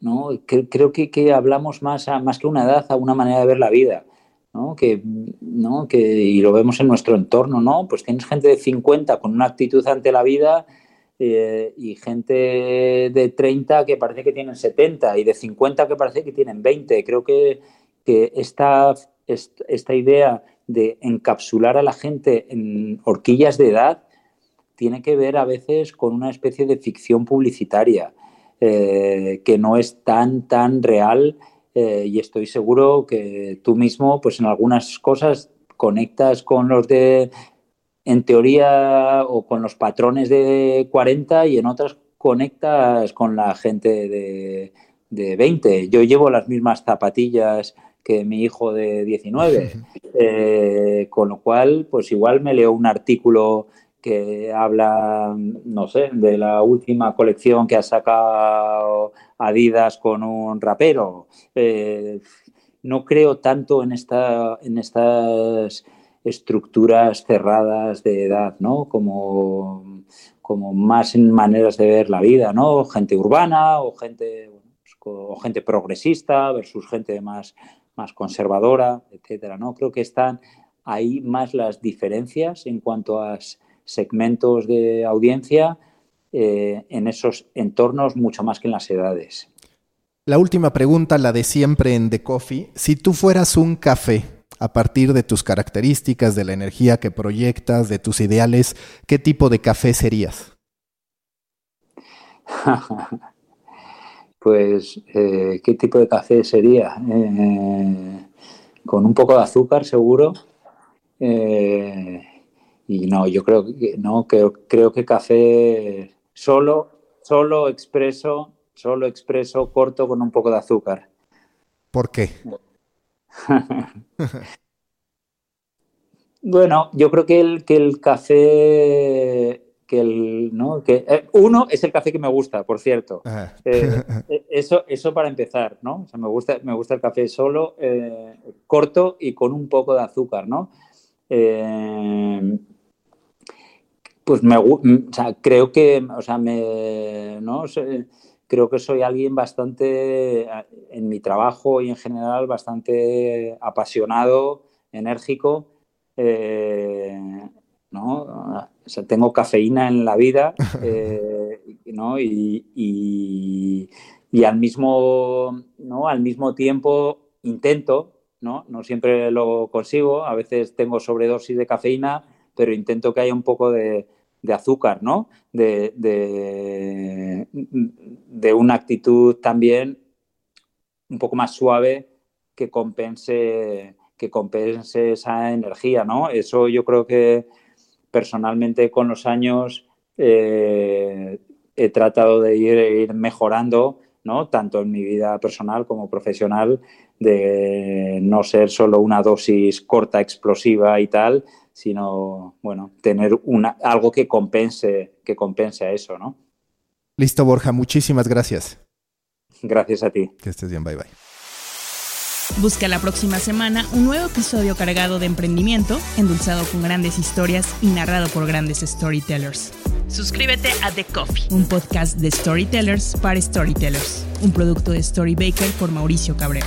Speaker 3: ¿no? creo que, hablamos más, más que una edad a una manera de ver la vida. ¿no? Que, ¿no? que, y lo vemos en nuestro entorno, ¿no? Pues tienes gente de 50 con una actitud ante la vida eh, y gente de 30 que parece que tienen 70 y de 50 que parece que tienen 20. Creo que, que esta, esta idea de encapsular a la gente en horquillas de edad tiene que ver a veces con una especie de ficción publicitaria eh, que no es tan, tan real eh, y estoy seguro que tú mismo, pues en algunas cosas conectas con los de, en teoría, o con los patrones de 40 y en otras conectas con la gente de, de 20. Yo llevo las mismas zapatillas que mi hijo de 19, eh, con lo cual, pues igual me leo un artículo que habla, no sé, de la última colección que ha sacado Adidas con un rapero. Eh, no creo tanto en, en estas estructuras cerradas de edad, ¿no? Como, como más en maneras de ver la vida, ¿no? Gente urbana o gente, o gente progresista versus gente más, más conservadora, etcétera, ¿no? Creo que están ahí más las diferencias en cuanto a segmentos de audiencia eh, en esos entornos mucho más que en las edades.
Speaker 2: La última pregunta, la de siempre en The Coffee. Si tú fueras un café, a partir de tus características, de la energía que proyectas, de tus ideales, ¿qué tipo de café serías?
Speaker 3: pues, eh, ¿qué tipo de café sería? Eh, con un poco de azúcar, seguro. Y no, yo creo que no, creo, creo que café Solo, solo expreso, solo expreso corto con un poco de azúcar.
Speaker 2: ¿Por qué?
Speaker 3: bueno, yo creo que el, que el café que el, ¿no? que, eh, uno es el café que me gusta, por cierto. Eh, eh, eso, eso para empezar, ¿no? O sea, me gusta, me gusta el café solo, corto y con un poco de azúcar, ¿no? Pues me, o sea, creo que, o sea, me, ¿no? creo que soy alguien bastante, en mi trabajo y en general, bastante apasionado, enérgico, eh, ¿no? O sea, tengo cafeína en la vida, eh, ¿no? Y, y, y, al, mismo, ¿no? al mismo tiempo intento, ¿no? No siempre lo consigo, a veces tengo sobredosis de cafeína, pero intento que haya un poco de, azúcar, ¿no? De, de, una actitud también un poco más suave que compense, que compense esa energía, ¿no? Eso yo creo que personalmente con los años eh, he tratado de ir, mejorando, ¿no? Tanto en mi vida personal como profesional, de no ser solo una dosis corta, explosiva y tal, sino, bueno, tener una, algo que compense, que compense a eso, ¿no?
Speaker 2: Listo, Borja, muchísimas gracias.
Speaker 3: Gracias a ti.
Speaker 2: Que estés bien, bye bye.
Speaker 1: Busca la próxima semana un nuevo episodio cargado de emprendimiento, endulzado con grandes historias y narrado por grandes storytellers. Suscríbete a The Coffee, un podcast de storytellers para storytellers, un producto de Storybaker por Mauricio Cabrera.